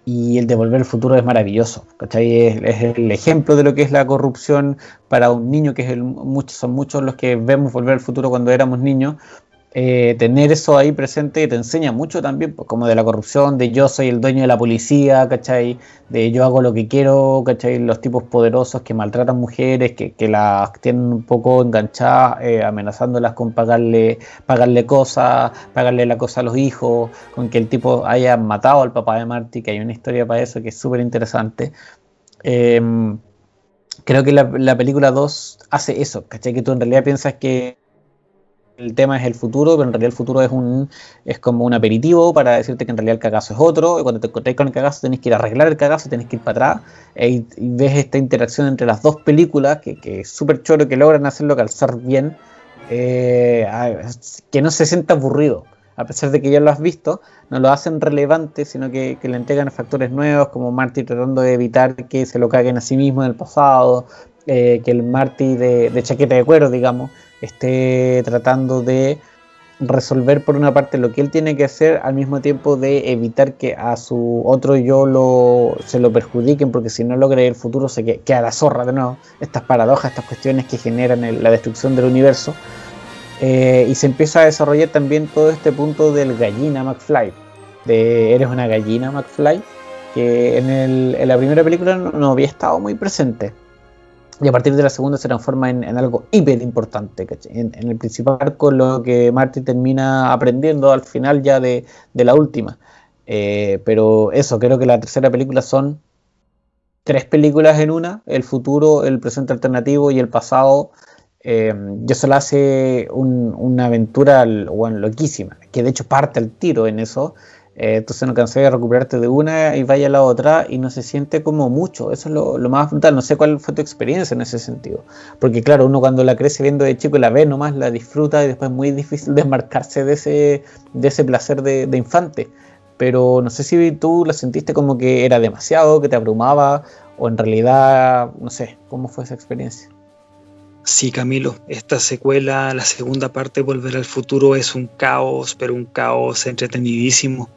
y el de Volver al Futuro es maravilloso. ¿cachai? Es, el ejemplo de lo que es la corrupción para un niño, que es el, muchos, son muchos los que vemos Volver al Futuro cuando éramos niños, eh, tener eso ahí presente te enseña mucho también, pues, como de la corrupción, de yo soy el dueño de la policía, ¿cachai? De yo hago lo que quiero, ¿cachai? Los tipos poderosos que maltratan mujeres, que, las tienen un poco enganchadas, eh, amenazándolas con pagarle, pagarle cosas, pagarle la cosa a los hijos, con que el tipo haya matado al papá de Marty, que hay una historia para eso que es súper interesante. Em, creo que la, la película 2 hace eso, ¿cachai? Que tú en realidad piensas que el tema es el futuro, pero en realidad el futuro es un es como un aperitivo para decirte que en realidad el cagazo es otro, y cuando te encontrás con el cagazo tenés que ir a arreglar el cagazo, tenés que ir para atrás, e y, ves esta interacción entre las dos películas, que, que es súper choro, que logran hacerlo calzar bien, eh, que no se sienta aburrido, a pesar de que ya lo has visto, no lo hacen relevante, sino que, le entregan factores nuevos, como Marty tratando de evitar que se lo caguen a sí mismo en el pasado, eh, que el Marty de, chaqueta de cuero, digamos, esté tratando de resolver por una parte lo que él tiene que hacer al mismo tiempo de evitar que a su otro yo lo, se lo perjudiquen porque si no logra el futuro se queda, la zorra de nuevo. Estas paradojas, estas cuestiones que generan la destrucción del universo. Eh, y se empieza a desarrollar también todo este punto del gallina McFly de eres una gallina McFly que en, el, en la primera película no había estado muy presente y a partir de la segunda se transforma en, algo hiper importante, en, el principal arco lo que Marty termina aprendiendo al final ya de, la última. Eh, pero eso, creo que la tercera película son tres películas en una, el futuro, el presente alternativo y el pasado. Eh, y eso hace una aventura bueno, loquísima, que de hecho parte al tiro en eso. Eh, entonces no cansé de recuperarte de una y vaya a la otra y no se siente como mucho. Eso es lo, más brutal. No sé cuál fue tu experiencia en ese sentido. Porque claro, uno cuando la crece viendo de chico la ve nomás, la disfruta y después es muy difícil <laughs> desmarcarse de ese, de ese placer de, de infante. Pero no sé si tú la sentiste como que era demasiado, que te abrumaba o en realidad, no sé, ¿cómo fue esa experiencia? Sí, Camilo, esta secuela, la segunda parte, Volver al Futuro, es un caos, pero un caos entretenidísimo.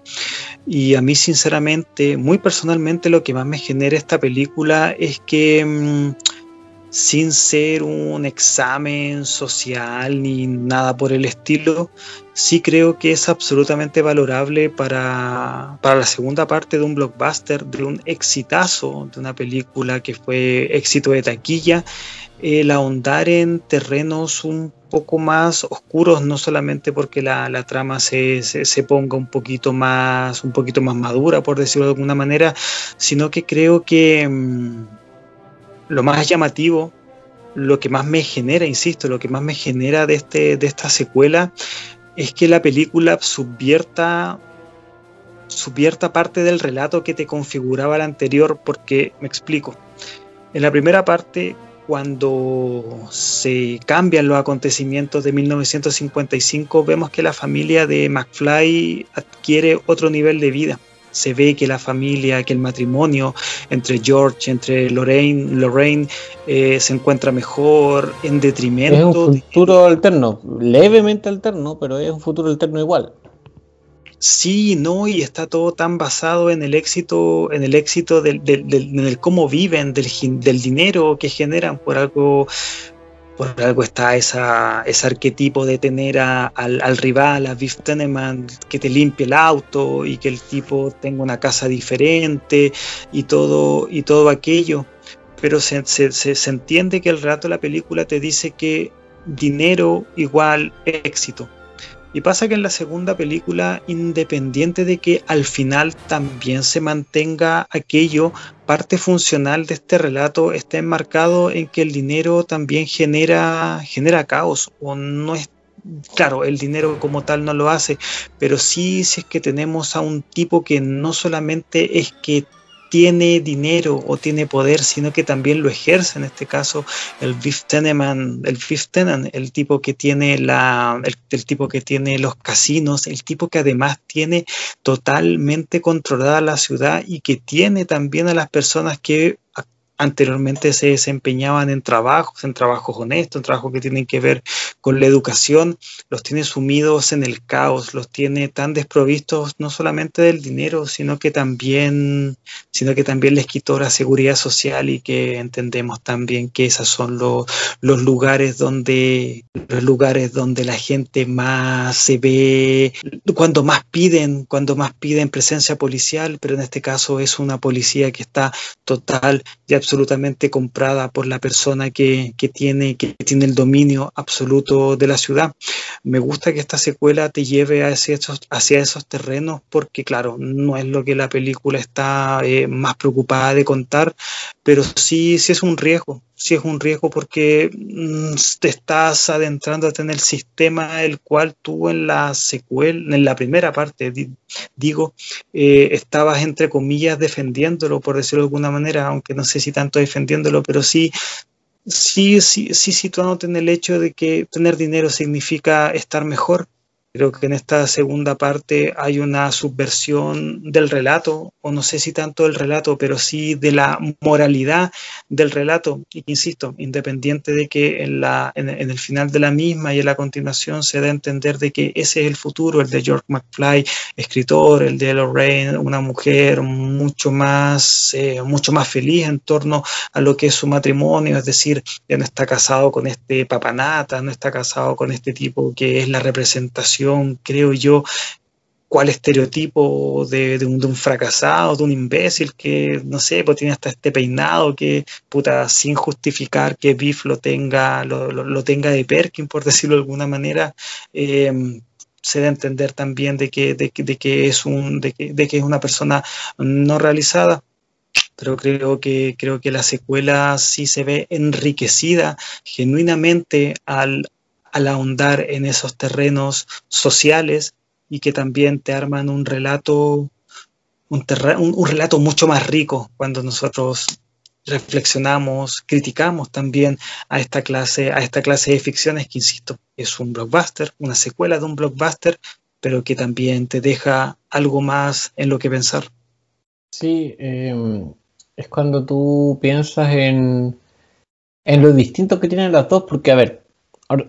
Y a mí, sinceramente, muy personalmente, lo que más me genera esta película es que, mm, sin ser un examen social ni nada por el estilo, sí creo que es absolutamente valorable para, para la segunda parte de un blockbuster, de un exitazo, de una película que fue éxito de taquilla el ahondar en terrenos un poco más oscuros, no solamente porque la, trama se, ponga un poquito más, un poquito más madura, por decirlo de alguna manera, sino que creo que mm, lo más llamativo, lo que más me genera, insisto, lo que más me genera de, este, de esta secuela es que la película subvierta subvierta parte del relato que te configuraba la anterior, porque me explico. En la primera parte cuando se cambian los acontecimientos de 1955, vemos que la familia de McFly adquiere otro nivel de vida. Se ve que la familia, que el matrimonio entre George, entre Lorraine, Lorraine eh, se encuentra mejor en detrimento. Es un futuro alterno, levemente alterno, pero es un futuro alterno igual. Sí, no, y está todo tan basado en el éxito, en el éxito del, del, cómo viven, del, del, dinero que generan, por algo, por algo está esa, ese arquetipo de tener al, rival, a Biff Teneman, que te limpie el auto y que el tipo tenga una casa diferente y todo, y todo aquello. Pero se, se, se entiende que el rato la película te dice que dinero igual éxito y pasa que en la segunda película, independiente de que al final también se mantenga aquello, parte funcional de este relato está enmarcado en que el dinero también genera, genera caos o no es Claro, el dinero como tal no lo hace, pero sí si es que tenemos a un tipo que no solamente es que tiene dinero o tiene poder, sino que también lo ejerce, en este caso el Biff Teneman, el el tipo que tiene la, el, tipo que tiene los casinos, el tipo que además tiene totalmente controlada la ciudad y que tiene también a las personas que anteriormente se desempeñaban en trabajos, en trabajos honestos, en trabajos que tienen que ver con la educación, los tiene sumidos en el caos, los tiene tan desprovistos no solamente del dinero, sino que también, sino que también les quitó la seguridad social y que entendemos también que esos son los, los lugares donde los lugares donde la gente más se ve, cuando más piden, cuando más piden presencia policial, pero en este caso es una policía que está total y absolutamente absolutamente comprada por la persona que, tiene, que tiene el dominio absoluto de la ciudad. Me gusta que esta secuela te lleve hacia esos, hacia esos terrenos porque, claro, no es lo que la película está eh, más preocupada de contar, pero sí, sí es un riesgo, sí es un riesgo porque mm, te estás adentrando en el sistema el cual tú en la secuela, en la primera parte, digo, eh, estabas entre comillas defendiéndolo, por decirlo de alguna manera, aunque no sé si tanto defendiéndolo, pero sí sí, sí, sí situándote en el hecho de que tener dinero significa estar mejor, Creo que en esta segunda parte hay una subversión del relato, o no sé si tanto del relato, pero sí de la moralidad del relato. Y insisto, independiente de que en, la, en, el final de la misma y en la continuación se da a entender de que ese es el futuro, el de George McFly, escritor, el de Lorraine, una mujer mucho más, eh, mucho más feliz en torno a lo que es su matrimonio, es decir, ya no está casado con este papanata, no está casado con este tipo que es la representación creo yo, cuál estereotipo de, un, fracasado, de un imbécil que, no sé, pues tiene hasta este peinado que, puta, sin justificar que Biff lo tenga, lo, tenga de Perkin, por <laughs> decirlo de alguna manera, em, se da a entender también de que, de, que es un, de de que es una persona no realizada. Pero creo que, creo que la secuela sí se ve enriquecida genuinamente al, al ahondar en esos terrenos sociales y que también te arman un relato, un, relato mucho más rico cuando nosotros reflexionamos, criticamos también a esta clase, a esta clase de ficciones que insisto, es un blockbuster, una secuela de un blockbuster, pero que también te deja algo más en lo que pensar. Sí, em, es cuando tú piensas en, en lo distinto que tienen las dos, porque a ver,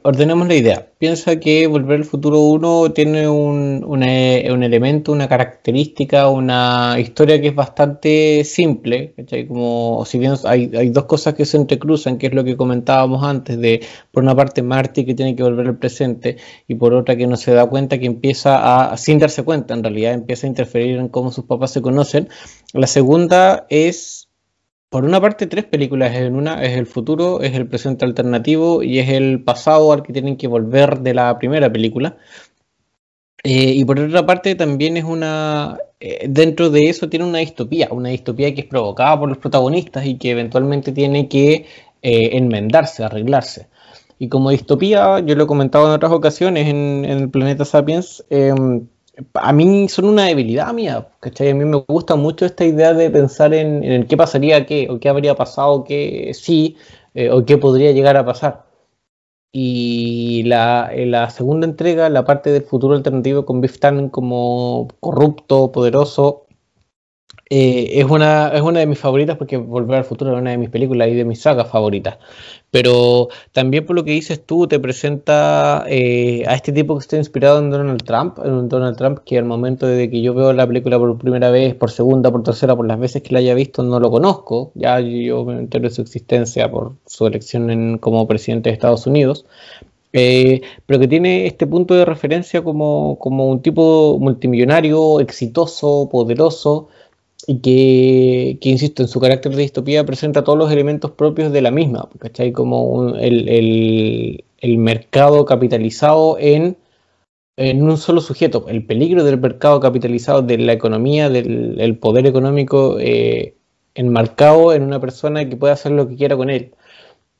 ordenemos la idea. Piensa que Volver al Futuro 1 tiene un, elemento, una característica, una historia que es bastante simple. Como si bien hay, hay, dos cosas que se entrecruzan, que es lo que comentábamos antes, de por una parte Marty que tiene que volver al presente y por otra que no se da cuenta que empieza a, sin darse cuenta en realidad, empieza a interferir en cómo sus papás se conocen. La segunda es por una parte, tres películas en una, es el futuro, es el presente alternativo y es el pasado al que tienen que volver de la primera película. Eh, y por otra parte, también es una, eh, dentro de eso tiene una distopía, una distopía que es provocada por los protagonistas y que eventualmente tiene que eh, enmendarse, arreglarse. Y como distopía, yo lo he comentado en otras ocasiones en, en el planeta Sapiens, em, a mí son una debilidad mía, ¿cachai? A mí me gusta mucho esta idea de pensar en, qué pasaría, qué, o qué habría pasado, que sí, eh, o qué podría llegar a pasar. Y la, la, segunda entrega, la parte del futuro alternativo con Biff Tannen como corrupto, poderoso, eh, es, una, es una de mis favoritas porque Volver al Futuro es una de mis películas y de mis sagas favoritas. Pero también por lo que dices tú, te presenta eh, a este tipo que está inspirado en Donald Trump, en un Donald Trump que al momento de que yo veo la película por primera vez, por segunda, por tercera, por las veces que la haya visto, no lo conozco. Ya yo me entero de su existencia por su elección como presidente de Estados Unidos. Eh, pero que tiene este punto de referencia como, como un tipo multimillonario, exitoso, poderoso, y que, insisto, en su carácter de distopía presenta todos los elementos propios de la misma, ¿cachai? Como el, mercado capitalizado en, en un solo sujeto, el peligro del mercado capitalizado, de la economía, del poder económico eh, enmarcado en una persona que puede hacer lo que quiera con él.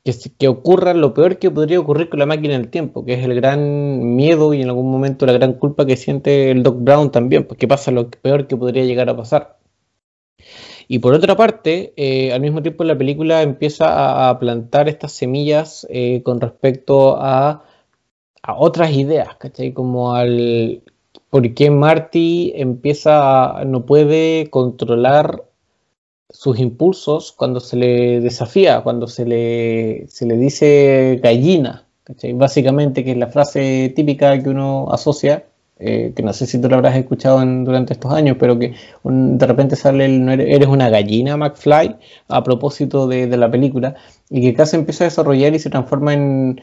Que, que ocurra lo peor que podría ocurrir con la máquina del tiempo, que es el gran miedo y en algún momento la gran culpa que siente el Doc Brown también, porque pasa lo peor que podría llegar a pasar. Y por otra parte, eh, al mismo tiempo la película empieza a, plantar estas semillas eh, con respecto a, otras ideas, ¿cachai? Como al por qué Marty empieza a, no puede controlar sus impulsos cuando se le desafía, cuando se le, se le dice gallina, ¿cachai? Básicamente, que es la frase típica que uno asocia eh, que no sé si tú lo habrás escuchado durante estos años, pero que de repente sale el eres una gallina, McFly, a propósito de, la película, y que casi empieza a desarrollar y se transforma en,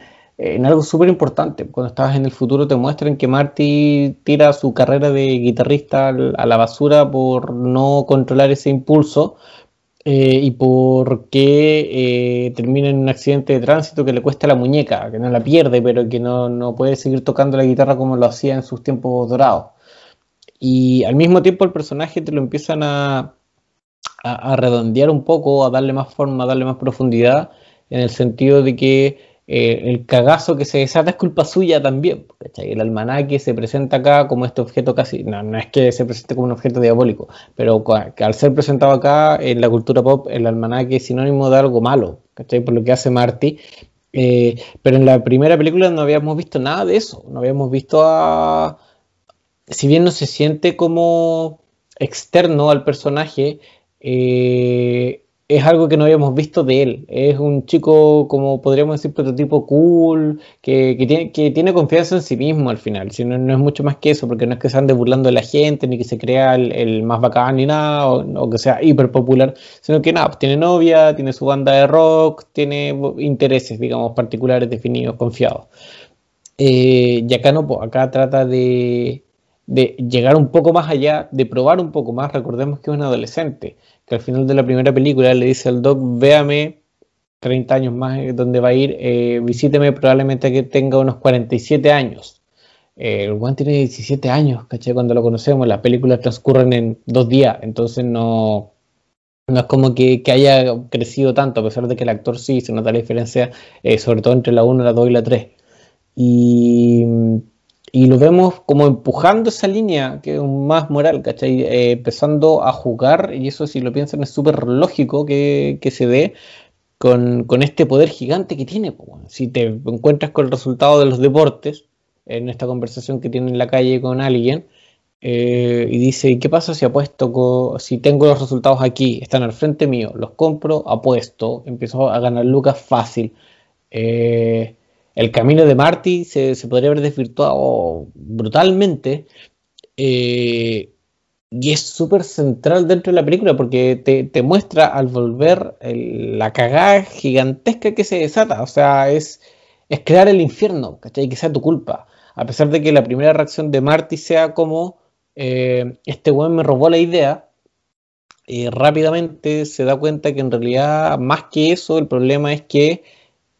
algo súper importante. Cuando estabas en el futuro te muestran que Marty tira su carrera de guitarrista a la basura por no controlar ese impulso eh, y por qué eh, termina en un accidente de tránsito que le cuesta la muñeca, que no la pierde, pero que no, puede seguir tocando la guitarra como lo hacía en sus tiempos dorados. Y al mismo tiempo el personaje te lo empiezan a, a redondear un poco, a darle más forma, a darle más profundidad, en el sentido de que eh, el cagazo que se desata es culpa suya también. El almanaque se presenta acá como este objeto casi, no, no es que se presente como un objeto diabólico, pero al ser presentado acá en la cultura pop, el almanaque es sinónimo de algo malo, por lo que hace Marty. Eh, pero en la primera película no habíamos visto nada de eso, no habíamos visto a... Si bien no se siente como externo al personaje, eh, es algo que no habíamos visto de él. Es un chico, como podríamos decir, prototipo cool, que, tiene, que tiene confianza en sí mismo al final. Si no, es mucho más que eso, porque no es que se ande burlando de la gente, ni que se crea el, más bacán, ni nada, o, que sea hiper popular, sino que nada, pues tiene novia, tiene su banda de rock, tiene intereses, digamos, particulares, definidos, confiados. Eh, y acá no, pues acá trata de, de llegar un poco más allá, de probar un poco más. Recordemos que es un adolescente que al final de la primera película le dice al Doc, véame 30 años más eh, donde va a ir, eh, visíteme probablemente que tenga unos 47 años. Eh, el Juan tiene 17 años, ¿caché? Cuando lo conocemos, las películas transcurren en dos días, entonces no, no es como que, haya crecido tanto, a pesar de que el actor sí se nota la diferencia, sobre todo entre la 1, la 2 y la 3. Y y lo vemos como empujando esa línea, que es más moral, ¿cachai? Eh, empezando a jugar, y eso si lo piensan es súper lógico que, se dé con, este poder gigante que tiene. Si te encuentras con el resultado de los deportes, en esta conversación que tiene en la calle con alguien, eh, y dice, ¿qué pasa si apuesto, si tengo los resultados aquí, están al frente mío, los compro, apuesto, empiezo a ganar lucas fácil? Eh, el camino de Marty se, podría haber desvirtuado brutalmente. Eh, y es súper central dentro de la película porque te, muestra al volver la cagada gigantesca que se desata. O sea, es, crear el infierno, ¿cachai? Que sea tu culpa. A pesar de que la primera reacción de Marty sea como eh, este weón me robó la idea, eh, rápidamente se da cuenta que en realidad, más que eso, el problema es que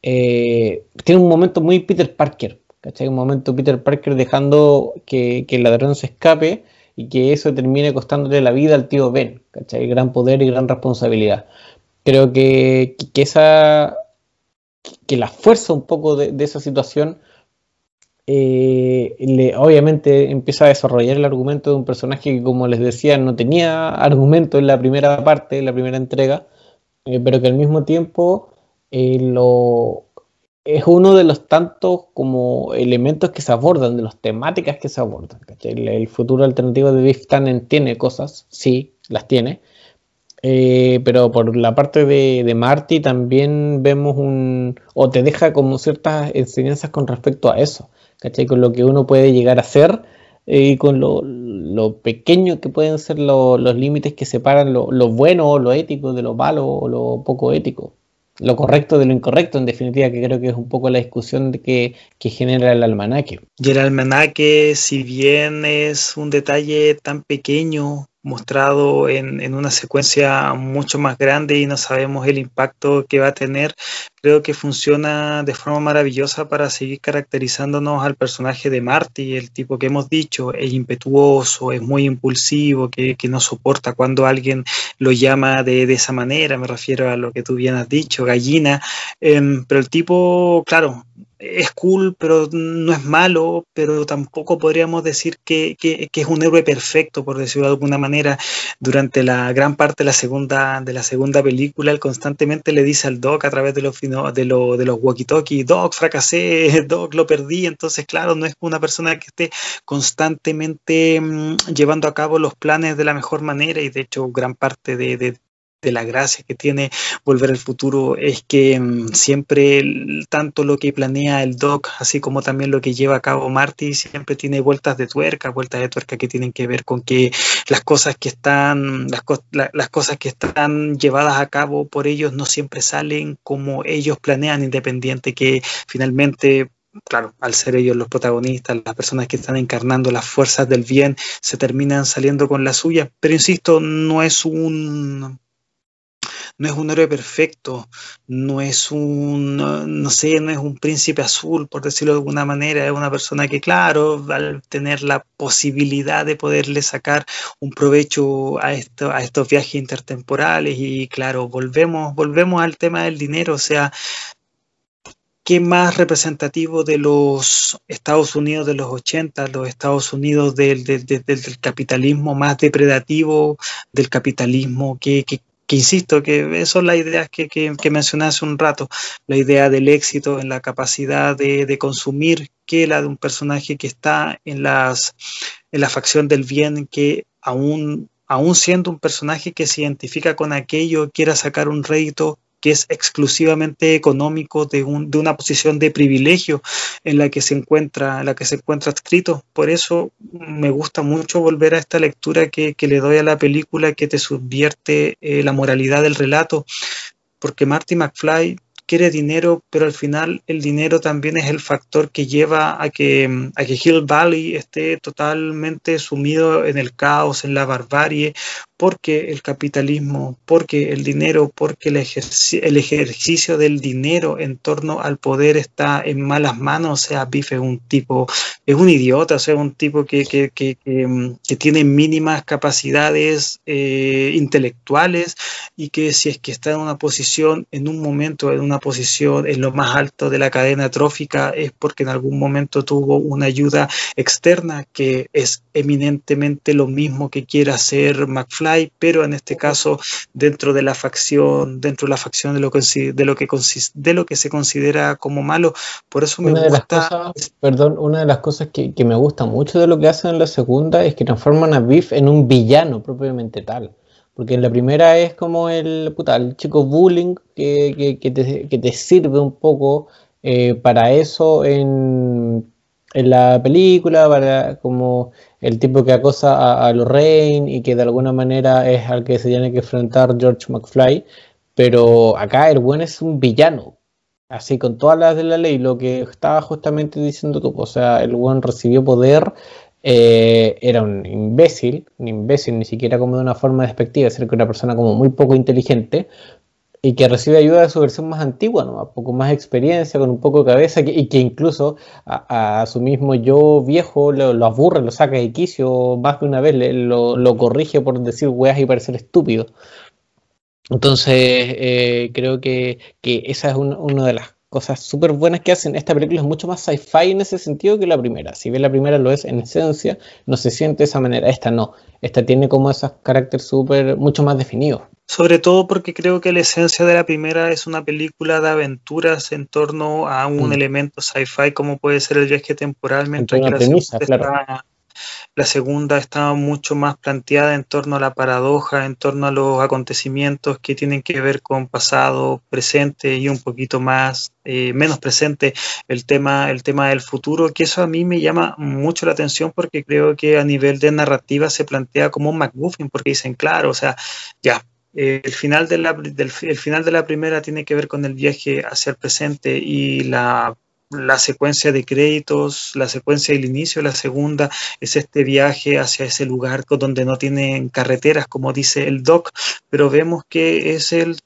eh, tiene un momento muy Peter Parker, ¿cachai? Un momento Peter Parker dejando que, el ladrón se escape y que eso termine costándole la vida al tío Ben, ¿cachai? Gran poder y gran responsabilidad. Creo que, esa que la fuerza un poco de, esa situación eh, le, obviamente empieza a desarrollar el argumento de un personaje que como les decía no tenía argumento en la primera parte, en la primera entrega, eh, pero que al mismo tiempo eh, lo, es uno de los tantos como elementos que se abordan, de las temáticas que se abordan. El, futuro alternativo de Biff Tannen tiene cosas, sí, las tiene, eh, pero por la parte de, Marty también vemos un, o te deja como ciertas enseñanzas con respecto a eso. Con lo que uno puede llegar a ser eh, y con lo, lo, pequeño que pueden ser los límites que separan lo, lo bueno o lo ético de lo malo o lo poco ético lo correcto de lo incorrecto, en definitiva, que creo que es un poco la discusión de que, que, genera el almanaque. Y el almanaque, si bien es un detalle tan pequeño, mostrado en, en, una secuencia mucho más grande y no sabemos el impacto que va a tener, creo que funciona de forma maravillosa para seguir caracterizándonos al personaje de Marty, el tipo que hemos dicho, es impetuoso, es muy impulsivo, que, que no soporta cuando alguien lo llama de, de, esa manera, me refiero a lo que tú bien has dicho, gallina, eh, pero el tipo, claro, es cool, pero no es malo, pero tampoco podríamos decir que, que, es un héroe perfecto, por decirlo de alguna manera. Durante la gran parte de la segunda, de la segunda película, él constantemente le dice al Doc a través de los, de, lo, de los walkie-talkie, Doc, fracasé, <laughs> Doc, lo perdí. Entonces, claro, no es una persona que esté constantemente mmm, llevando a cabo los planes de la mejor manera y de hecho gran parte de de la gracia que tiene Volver al Futuro es que um, siempre tanto lo que planea el Doc, así como también lo que lleva a cabo Marty, siempre tiene vueltas de tuerca, vueltas de tuerca que tienen que ver con que las cosas que están, las, co la, las cosas que están llevadas a cabo por ellos no siempre salen como ellos planean, independiente que finalmente claro, al ser ellos los protagonistas, las personas que están encarnando las fuerzas del bien, se terminan saliendo con la suya. Pero insisto, no es un no es un héroe perfecto, no es un, no sé, no es un príncipe azul, por decirlo de alguna manera, es una persona que, claro, al tener la posibilidad de poderle sacar un provecho a, esto, a estos viajes intertemporales y, claro, volvemos, volvemos al tema del dinero, o sea, ¿qué más representativo de los Estados Unidos de los 80, los Estados Unidos del, del, del, capitalismo más depredativo, del capitalismo que, que insisto, que son las ideas que, que, que, mencioné hace un rato, la idea del éxito en la capacidad de, de, consumir, que la de un personaje que está en, las, en la facción del bien, que aún, aún siendo un personaje que se identifica con aquello, quiera sacar un rédito que es exclusivamente económico de, un, de, una posición de privilegio en la que se encuentra, en la que se encuentra adscrito. Por eso me gusta mucho volver a esta lectura que, que le doy a la película que te subvierte eh, la moralidad del relato, porque Marty McFly quiere dinero, pero al final el dinero también es el factor que lleva a que, a que Hill Valley esté totalmente sumido en el caos, en la barbarie, porque el capitalismo, porque el dinero, porque el, ejercicio, el ejercicio del dinero en torno al poder está en malas manos. O sea, Biff es un tipo, es un idiota, o sea, un tipo que, que, que, que tiene mínimas capacidades eh, intelectuales y que si es que está en una posición, en un momento, en una posición en lo más alto de la cadena trófica, es porque en algún momento tuvo una ayuda externa que es eminentemente lo mismo que quiere hacer McFly pero en este caso dentro de la facción, dentro de la facción de lo que, de lo que, de lo que se considera como malo. Por eso me una gusta. Cosas, perdón, una de las cosas que, que, me gusta mucho de lo que hacen en la segunda es que transforman a Biff en un villano propiamente tal. Porque en la primera es como el, puta, el chico bullying que, que, que, te, que te sirve un poco eh, para eso en en la película, para como el tipo que acosa a, a Lorraine y que de alguna manera es al que se tiene que enfrentar George McFly, pero acá el buen es un villano, así con todas las de la ley, lo que estaba justamente diciendo tú, o sea, el buen recibió poder, eh, era un imbécil, un imbécil ni siquiera como de una forma despectiva, ser que una persona como muy poco inteligente, y que recibe ayuda de su versión más antigua, ¿no? un poco más experiencia, con un poco de cabeza, y que incluso a, su mismo yo viejo lo, aburre, lo saca de quicio más de una vez, lo, lo, corrige por decir weas y parecer estúpido. Entonces, eh, creo que, que, esa es un, una de las cosas súper buenas que hacen. Esta película es mucho más sci-fi en ese sentido que la primera. Si bien la primera lo es en esencia, no se siente de esa manera. Esta no. Esta tiene como esos caracteres súper, mucho más definidos. Sobre todo porque creo que la esencia de la primera es una película de aventuras en torno a un mm. elemento sci-fi como puede ser el viaje temporal, mientras que la segunda, la segunda está mucho más planteada en torno a la paradoja, en torno a los acontecimientos que tienen que ver con pasado, presente y un poquito más, eh, menos presente el tema, el tema del futuro, que eso a mí me llama mucho la atención porque creo que a nivel de narrativa se plantea como un McGuffin, porque dicen, claro, o sea, ya, el, final de la, del, el final de la primera tiene que ver con el viaje hacia el presente y la, la secuencia de créditos, la secuencia del inicio, la segunda es este viaje hacia ese lugar donde no tienen carreteras, como dice el doc, pero vemos que es el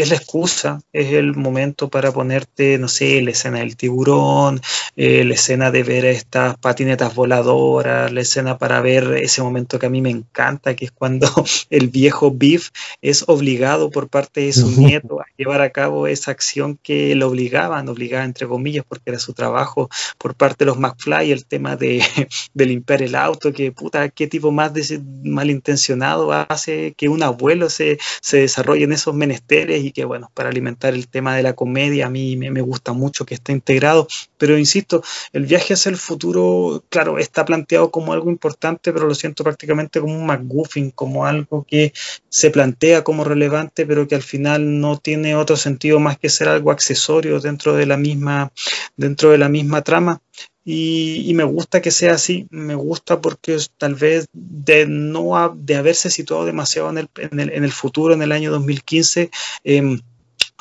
es la excusa, es el momento para ponerte, no sé, la escena del tiburón, eh, la escena de ver estas patinetas voladoras, la escena para ver ese momento que a mí me encanta, que es cuando <laughs> el viejo Biff es obligado por parte de su <laughs> nieto a llevar a cabo esa acción que lo obligaban, obligaba entre comillas, porque era su trabajo por parte de los McFly, el tema de, <laughs> limpiar el auto, que puta, qué tipo más malintencionado hace que un abuelo se, se desarrolle en esos menesteres y que, bueno, para alimentar el tema de la comedia a mí me, gusta mucho que esté integrado, pero insisto, el viaje hacia el futuro, claro, está planteado como algo importante, pero lo siento prácticamente como un McGuffin, como algo que se plantea como relevante, pero que al final no tiene otro sentido más que ser algo accesorio dentro de la misma, dentro de la misma trama. Y, me gusta que sea así, me gusta porque tal vez de no de haberse situado demasiado en el, en el, en el futuro, en el año 2015, eh,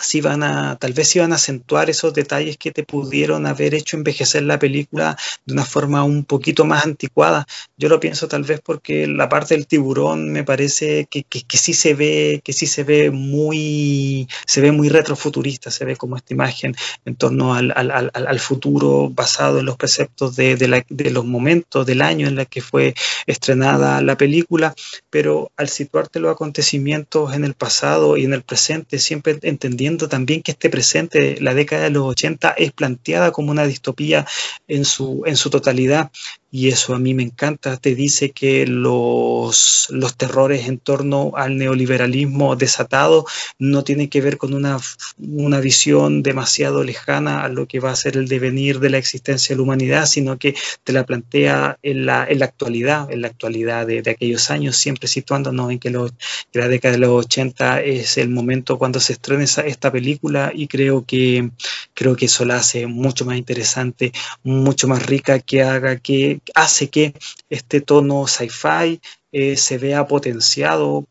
si van a, tal vez iban a acentuar esos detalles que te pudieron haber hecho envejecer la película de una forma un poquito más anticuada. Yo lo pienso tal vez porque la parte del tiburón me parece que, que, sí se ve, que sí se ve muy, se ve muy retrofuturista, se ve como esta imagen en torno al, al, al, futuro basado en los preceptos de, de, los momentos del año en la que fue estrenada la película, pero al situarte los acontecimientos en el pasado y en el presente, siempre entendiendo también que este presente, la década de los 80, es planteada como una distopía en su, en su totalidad y eso a mí me encanta, te dice que los, los terrores en torno al neoliberalismo desatado no tienen que ver con una, una visión demasiado lejana a lo que va a ser el devenir de la existencia de la humanidad, sino que te la plantea en la, en la actualidad, en la actualidad de, de aquellos años, siempre situándonos en que, la década de los 80 es el momento cuando se estrena esta película y creo que, creo que eso la hace mucho más interesante, mucho más rica, que haga que hace que este tono sci-fi eh, se vea potenciado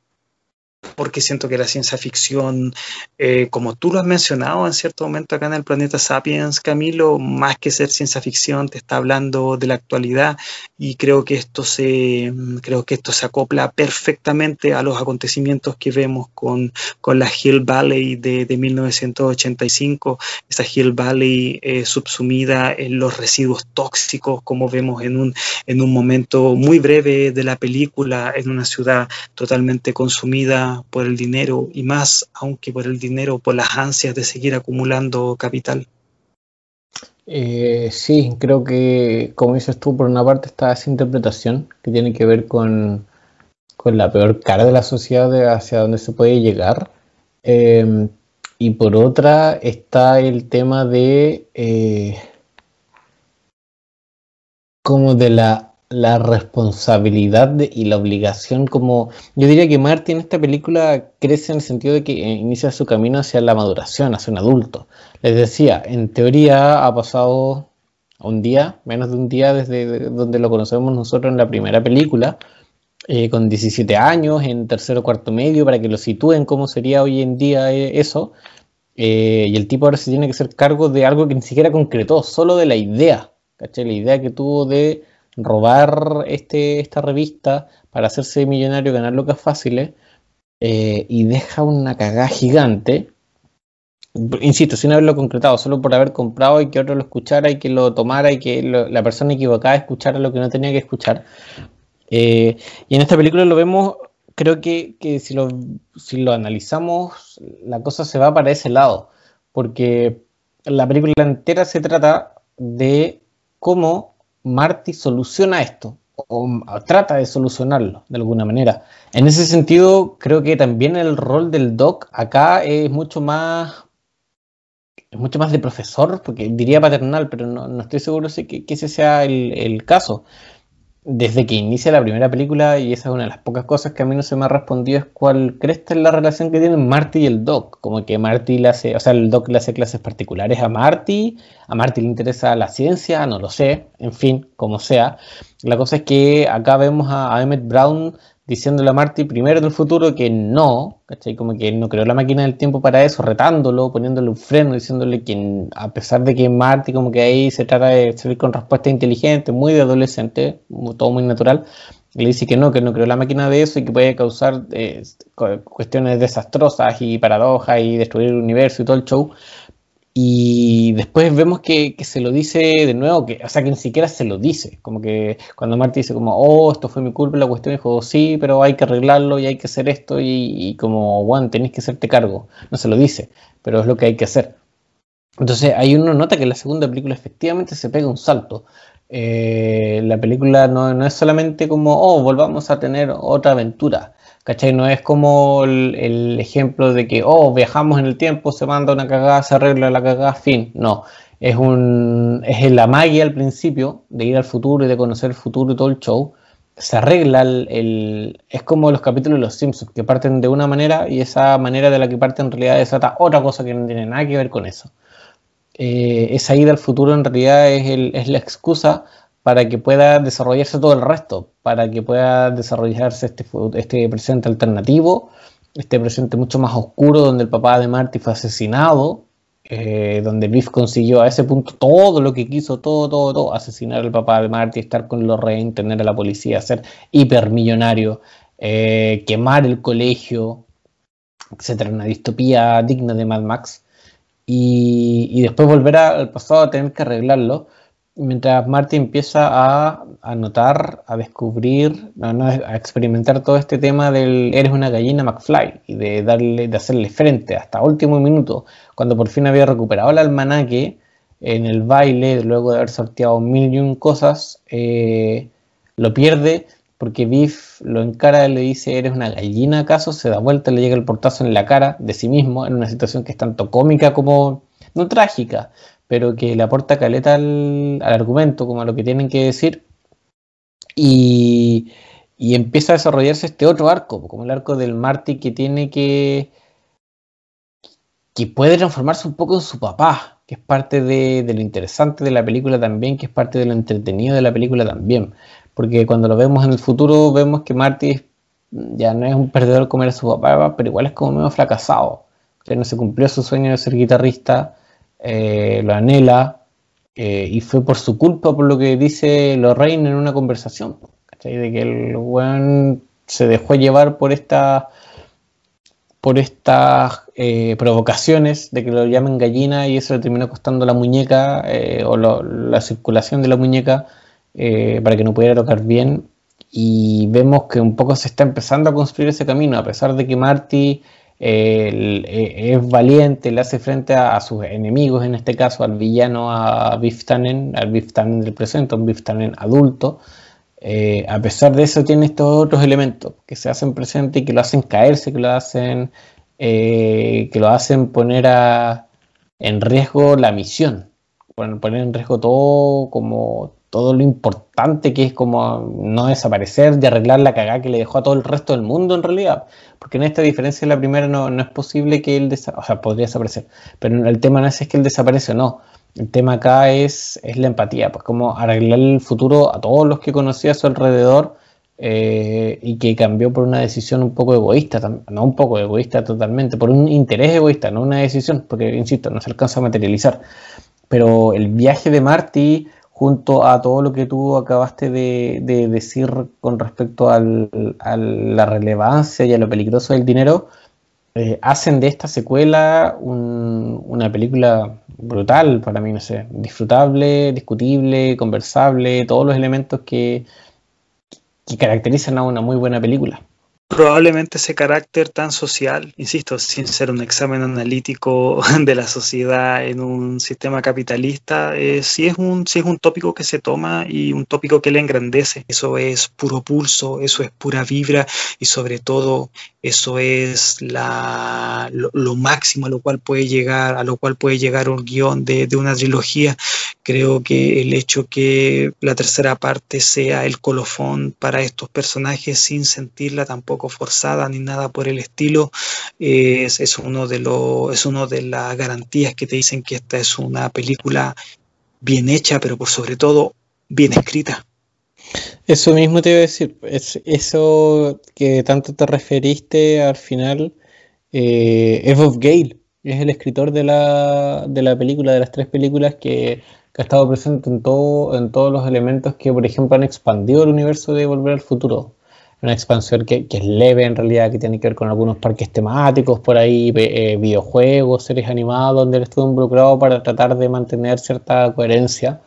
porque siento que la ciencia ficción, eh, como tú lo has mencionado en cierto momento acá en el planeta Sapiens, Camilo, más que ser ciencia ficción, te está hablando de la actualidad y creo que esto se, creo que esto se acopla perfectamente a los acontecimientos que vemos con, con la Hill Valley de, de 1985, esa Hill Valley eh, subsumida en los residuos tóxicos, como vemos en un, en un momento muy breve de la película, en una ciudad totalmente consumida por el dinero y más, aunque por el dinero, por las ansias de seguir acumulando capital. Eh, sí, creo que, como dices tú, por una parte está esa interpretación que tiene que ver con, con la peor cara de la sociedad hacia donde se puede llegar. Em, y por otra está el tema de eh, como de la la responsabilidad y la obligación como yo diría que Marty en esta película crece en el sentido de que eh, inicia su camino hacia la maduración, hacia un adulto. Les decía, en teoría ha pasado un día, menos de un día desde donde lo conocemos nosotros en la primera película, eh, con 17 años, en tercero cuarto medio, para que lo sitúen cómo sería hoy en día eh, eso. y el tipo ahora se tiene que hacer cargo de algo que ni siquiera concretó, solo de la idea, ¿cachai? La idea que tuvo de robar este, esta revista para hacerse millonario, ganar lucas fáciles, eh, y deja una cagada gigante. Insisto, sin haberlo concretado, solo por haber comprado y que otro lo escuchara y que lo tomara y que la persona equivocada escuchara lo que no tenía que escuchar. Eh, y en esta película lo vemos, creo que, que si, lo, si lo analizamos, la cosa se va para ese lado, porque la película entera se trata de cómo Marty soluciona esto. o, trata de solucionarlo de alguna manera. En ese sentido, creo que también el rol del doc acá es mucho más es mucho más de profesor, porque diría paternal, pero no, estoy seguro si que, ese sea el, caso desde que inicia la primera película, y esa es una de las pocas cosas que a mí no se me ha respondido, es cuál crees que es la relación que tienen Marty y el Doc. Como que Marty le hace, o sea, el Doc le hace clases particulares a Marty, a Marty le interesa la ciencia, no lo sé, en fin, como sea. La cosa es que acá vemos a Emmett Brown diciéndole a Marty primero en el futuro que no, ¿cachai? Como que él no creó la máquina del tiempo para eso, retándolo, poniéndole un freno, diciéndole que a pesar de que Marty como que ahí se trata de salir con respuesta inteligente, muy de adolescente, todo muy natural, le dice que no, que no creó la máquina de eso y que puede causar eh, cuestiones desastrosas y paradojas y destruir el universo y todo el show, y después vemos que, se lo dice de nuevo, que, o sea, que ni siquiera se lo dice. Como que cuando Marty dice como, oh, esto fue mi culpa, la cuestión dijo, sí, pero hay que arreglarlo y hay que hacer esto y, como, Juan, tenés que hacerte cargo. No se lo dice, pero es lo que hay que hacer. Entonces ahí uno nota que la segunda película efectivamente se pega un salto. Eh, la película no, no, es solamente como, oh, volvamos a tener otra aventura. ¿Cachai? No es como el, ejemplo de que, oh, viajamos en el tiempo, se manda una cagada, se arregla la cagada, fin. No, es, un, es la magia al principio de ir al futuro y de conocer el futuro y todo el show. Se arregla el, Es como los capítulos de Los Simpsons, que parten de una manera y esa manera de la que parten en realidad desata otra cosa que no tiene nada que ver con eso. Eh, esa ida al futuro en realidad es, es la excusa para que pueda desarrollarse todo el resto, para que pueda desarrollarse este, este presente alternativo, este presente mucho más oscuro donde el papá de Marty fue asesinado, eh, donde Biff consiguió a ese punto todo lo que quiso, todo, todo, todo, asesinar al papá de Marty, estar con Lorraine, tener a la policía, ser hipermillonario, eh, quemar el colegio, etcétera, una distopía digna de Mad Max, y después volver al pasado a tener que arreglarlo mientras Marty empieza a, notar, a descubrir, a, experimentar todo este tema del eres una gallina McFly y de darle, de hacerle frente hasta último minuto, cuando por fin había recuperado el almanaque en el baile, luego de haber sorteado mil y un cosas, eh, lo pierde porque Biff lo encara y le dice, ¿eres una gallina acaso? Se da vuelta, le llega el portazo en la cara de sí mismo, en una situación que es tanto cómica como no trágica, pero que le aporta caleta al, argumento, como a lo que tienen que decir, y, empieza a desarrollarse este otro arco, como el arco del Marty que tiene que que puede transformarse un poco en su papá, que es parte de, lo interesante de la película también, que es parte de lo entretenido de la película también, porque cuando lo vemos en el futuro vemos que Marty ya no es un perdedor como era su papá, pero igual es como medio fracasado, que no se cumplió su sueño de ser guitarrista, eh, lo anhela, eh, y fue por su culpa, por lo que dice Lorraine en una conversación, de que el weón se dejó llevar por esta por estas eh, provocaciones de que lo llamen gallina y eso le terminó costando la muñeca o la circulación de la muñeca para que no pudiera tocar bien. Y vemos que un poco se está empezando a construir ese camino a pesar de que Marty eh, es valiente, le hace frente a, sus enemigos, en este caso al villano, a Biff Tannen, al Biff Tannen del presente, un Biff Tannen adulto. Eh, a pesar de eso tiene estos otros elementos que se hacen presentes y que lo hacen caerse, que lo hacen, eh, que lo hacen poner en riesgo la misión, poner en riesgo todo como todo lo importante que es como no desaparecer, de arreglar la cagada que le dejó a todo el resto del mundo en realidad. Porque en esta diferencia de la primera no, es posible que él desaparezca, o sea, podría desaparecer. Pero el tema no es, es que él desaparece o no. El tema acá es, es la empatía, pues como arreglar el futuro a todos los que conocía a su alrededor eh, y que cambió por una decisión un poco egoísta, no un poco egoísta totalmente, por un interés egoísta, no una decisión, porque insisto, no se alcanza a materializar. Pero el viaje de Marty junto a todo lo que tú acabaste de, decir con respecto a la relevancia y a lo peligroso del dinero, eh, hacen de esta secuela una película brutal para mí, no sé, disfrutable, discutible, conversable, todos los elementos que caracterizan a una muy buena película. Probablemente ese carácter tan social, insisto, sin ser un examen analítico <laughs> de la sociedad en un sistema capitalista, eh, sí, es un, sí es un tópico que se toma y un tópico que le engrandece. Eso es puro pulso, eso es pura vibra y sobre todo eso es la, lo, máximo a lo cual puede llegar, a lo cual puede llegar un guion de, de una trilogía. Creo que el hecho que la tercera parte sea el colofón para estos personajes sin sentirla tampoco forzada ni nada por el estilo es, es uno de los es uno de las garantías que te dicen que esta es una película bien hecha, pero por sobre todo bien escrita. Eso mismo te iba a decir, es eso que tanto te referiste al final, eh, es Gale, es el escritor de la, de la película, de las tres películas que, ha estado presente en, todo, en todos los elementos que, por ejemplo, han expandido el universo de Volver al Futuro. Una expansión que, es leve en realidad, que tiene que ver con algunos parques temáticos por ahí, eh, videojuegos, series animadas, donde él estuvo involucrado para tratar de mantener cierta coherencia,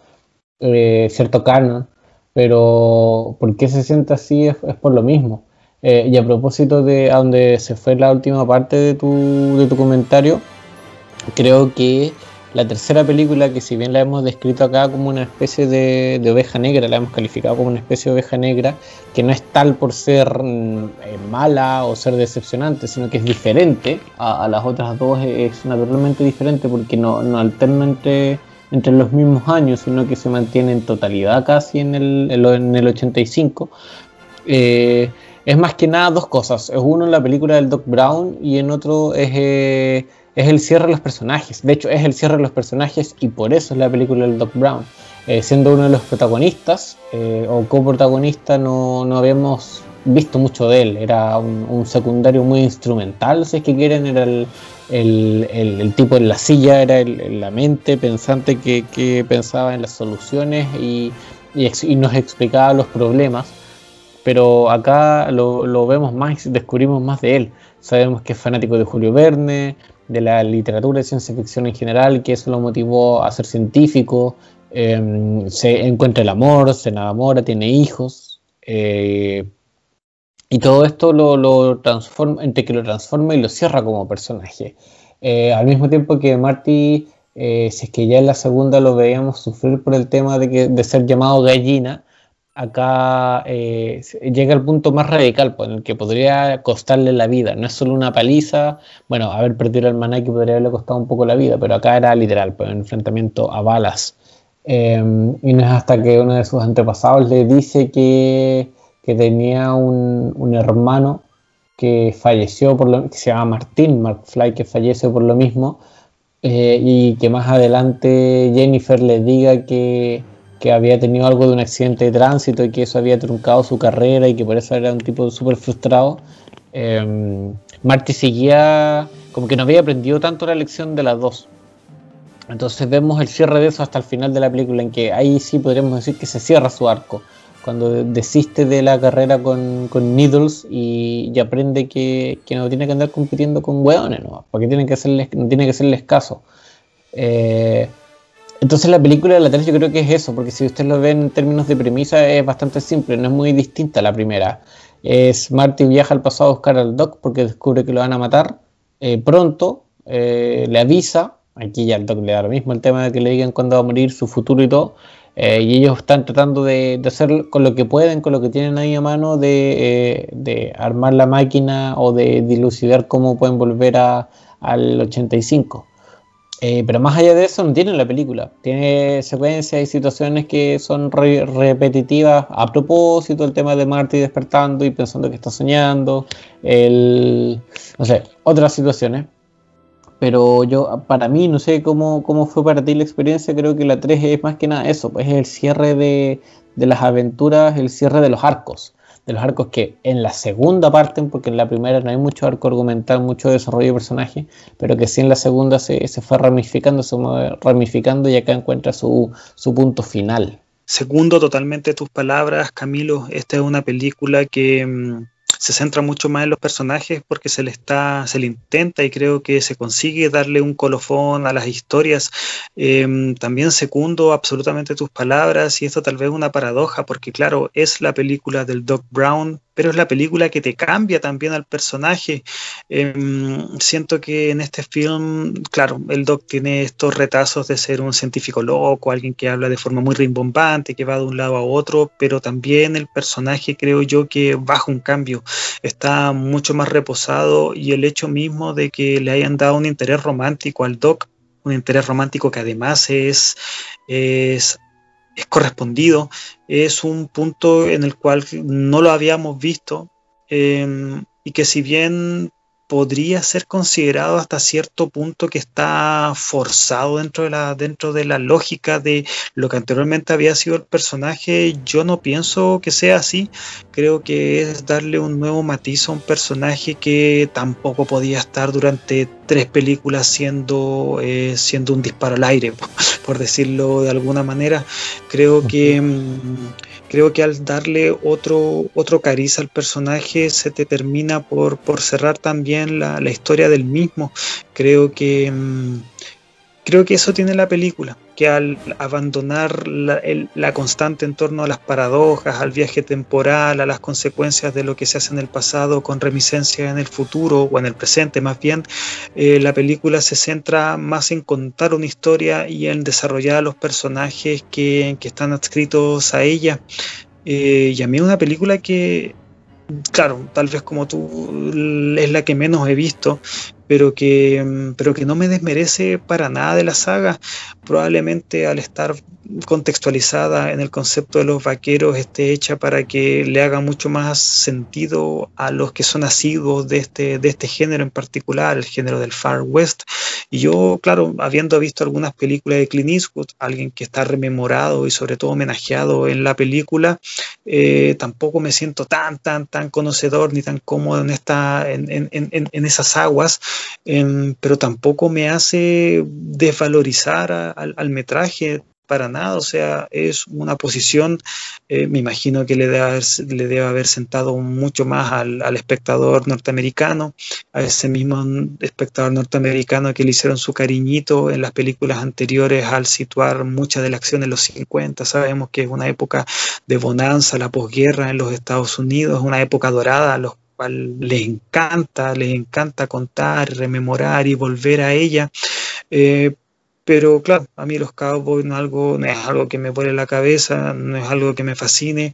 eh, cierto canon pero ¿por qué se siente así? Es, por lo mismo. Eh, y a propósito de a donde se fue la última parte de tu, de tu comentario, creo que la tercera película, que si bien la hemos descrito acá como una especie de, oveja negra, la hemos calificado como una especie de oveja negra, que no es tal por ser mm, eh, mala o ser decepcionante, sino que es diferente a, las otras dos, es naturalmente diferente porque no, no alterna entre entre los mismos años, sino que se mantiene en totalidad casi en el, en el 85. Eh, es más que nada dos cosas. Es uno en la película del Doc Brown y en otro es, eh, es el cierre de los personajes. De hecho, es el cierre de los personajes y por eso es la película del Doc Brown. Eh, siendo uno de los protagonistas o coprotagonista, no, no habíamos visto mucho de él. Era un, secundario muy instrumental, si es que quieren, era el, el, tipo en la silla, era la mente pensante que, pensaba en las soluciones y, nos explicaba los problemas. Pero acá lo, vemos más y descubrimos más de él. Sabemos que es fanático de Julio Verne, de la literatura de ciencia ficción en general, que eso lo motivó a ser científico. Em, se encuentra el amor, se enamora, tiene hijos. Eh, y todo esto lo, transforma, entre que lo transforma y lo cierra como personaje. Eh, al mismo tiempo que Marty, eh, si es que ya en la segunda lo veíamos sufrir por el tema de, que, de ser llamado gallina, acá eh, llega al punto más radical, pues, en el que podría costarle la vida. No es solo una paliza, bueno, haber perdido el maná que podría haberle costado un poco la vida, pero acá era literal, pues, un enfrentamiento a balas. y no es hasta que uno de sus antepasados le dice que tenía un, hermano que falleció por lo que se llama Martín Fly que fallece por lo mismo eh, y que más adelante Jennifer le diga que, había tenido algo de un accidente de tránsito y que eso había truncado su carrera y que por eso era un tipo súper frustrado. Eh, Marty seguía como que no había aprendido tanto la lección de las dos. Entonces vemos el cierre de eso hasta el final de la película en que ahí sí podríamos decir que se cierra su arco cuando desiste de la carrera con, Needles y, aprende que, no tiene que andar compitiendo con hueones, ¿no? porque tiene que hacerles, no tiene que hacerles caso. Eh, entonces la película de la 3 yo creo que es eso, porque si usted lo ve en términos de premisa es bastante simple, no es muy distinta a la primera. Es Marty viaja al pasado a buscar al Doc porque descubre que lo van a matar eh, pronto, eh, le avisa, aquí ya el Doc le da lo mismo el tema de que le digan cuándo va a morir, su futuro y todo, eh, y ellos están tratando de, hacer con lo que pueden, con lo que tienen ahí a mano, de, armar la máquina o de dilucidar cómo pueden volver a, al 85. Eh, pero más allá de eso, no tienen la película. Tiene secuencias y situaciones que son repetitivas a propósito, el tema de Marty despertando y pensando que está soñando, el, no sé, otras situaciones pero yo, para mí, no sé cómo, cómo fue para ti la experiencia, creo que la 3 es más que nada eso, pues es el cierre de, las aventuras, el cierre de los arcos, de los arcos que en la segunda parte, porque en la primera no hay mucho arco argumental, mucho desarrollo de personaje, pero que sí en la segunda se, se fue ramificando, se fue ramificando y acá encuentra su, su punto final. Segundo totalmente tus palabras, Camilo, esta es una película que mm, se centra mucho más en los personajes porque se le está, se le intenta y creo que se consigue darle un colofón a las historias. Em, también secundo absolutamente tus palabras y esto tal vez una paradoja porque claro, es la película del Doc Brown, pero es la película que te cambia también al personaje. Em, siento que en este film, claro, el Doc tiene estos retazos de ser un científico loco, alguien que habla de forma muy rimbombante, que va de un lado a otro, pero también el personaje creo yo que baja un cambio, está mucho más reposado y el hecho mismo de que le hayan dado un interés romántico al Doc, un interés romántico que además es, es es correspondido, es un punto en el cual no lo habíamos visto em, y que si bien podría ser considerado hasta cierto punto que está forzado dentro de la dentro de la lógica de lo que anteriormente había sido el personaje. Yo no pienso que sea así. Creo que es darle un nuevo matiz a un personaje que tampoco podía estar durante tres películas siendo eh, siendo un disparo al aire <laughs> por decirlo de alguna manera. Creo que creo que al darle otro, otro cariz al personaje se te termina por, por cerrar también la, la, historia del mismo. Creo que, mm, creo que eso tiene la película, que al abandonar la, constante en torno a las paradojas, al viaje temporal, a las consecuencias de lo que se hace en el pasado con reminiscencia en el futuro o en el presente más bien, eh, la película se centra más en contar una historia y en desarrollar a los personajes que, están adscritos a ella. Eh, y a mí es una película que claro, tal vez como tú es la que menos he visto, pero que, mm, pero que no me desmerece para nada de la saga. Probablemente al estar contextualizada en el concepto de los vaqueros esté hecha para que le haga mucho más sentido a los que son asiduos de este, de este género en particular, el género del Far West. Y yo, claro, habiendo visto algunas películas de Clint Eastwood, alguien que está rememorado y sobre todo homenajeado en la película, eh, tampoco me siento tan, tan, tan conocedor ni tan cómodo en, esta, en, en, en esas aguas pero tampoco me hace desvalorizar al, metraje para nada, o sea, es una posición, eh, me imagino que le debe haber, le debe haber sentado mucho más al, espectador norteamericano, a ese mismo espectador norteamericano que le hicieron su cariñito en las películas anteriores al situar mucha de la acción en los 50, sabemos que es una época de bonanza, la posguerra en los Estados Unidos, una época dorada, los les encanta, les encanta contar, rememorar y volver a ella. Eh, pero claro, a mí los cowboys no, algo, no es algo que me vuele la cabeza, no es algo que me fascine,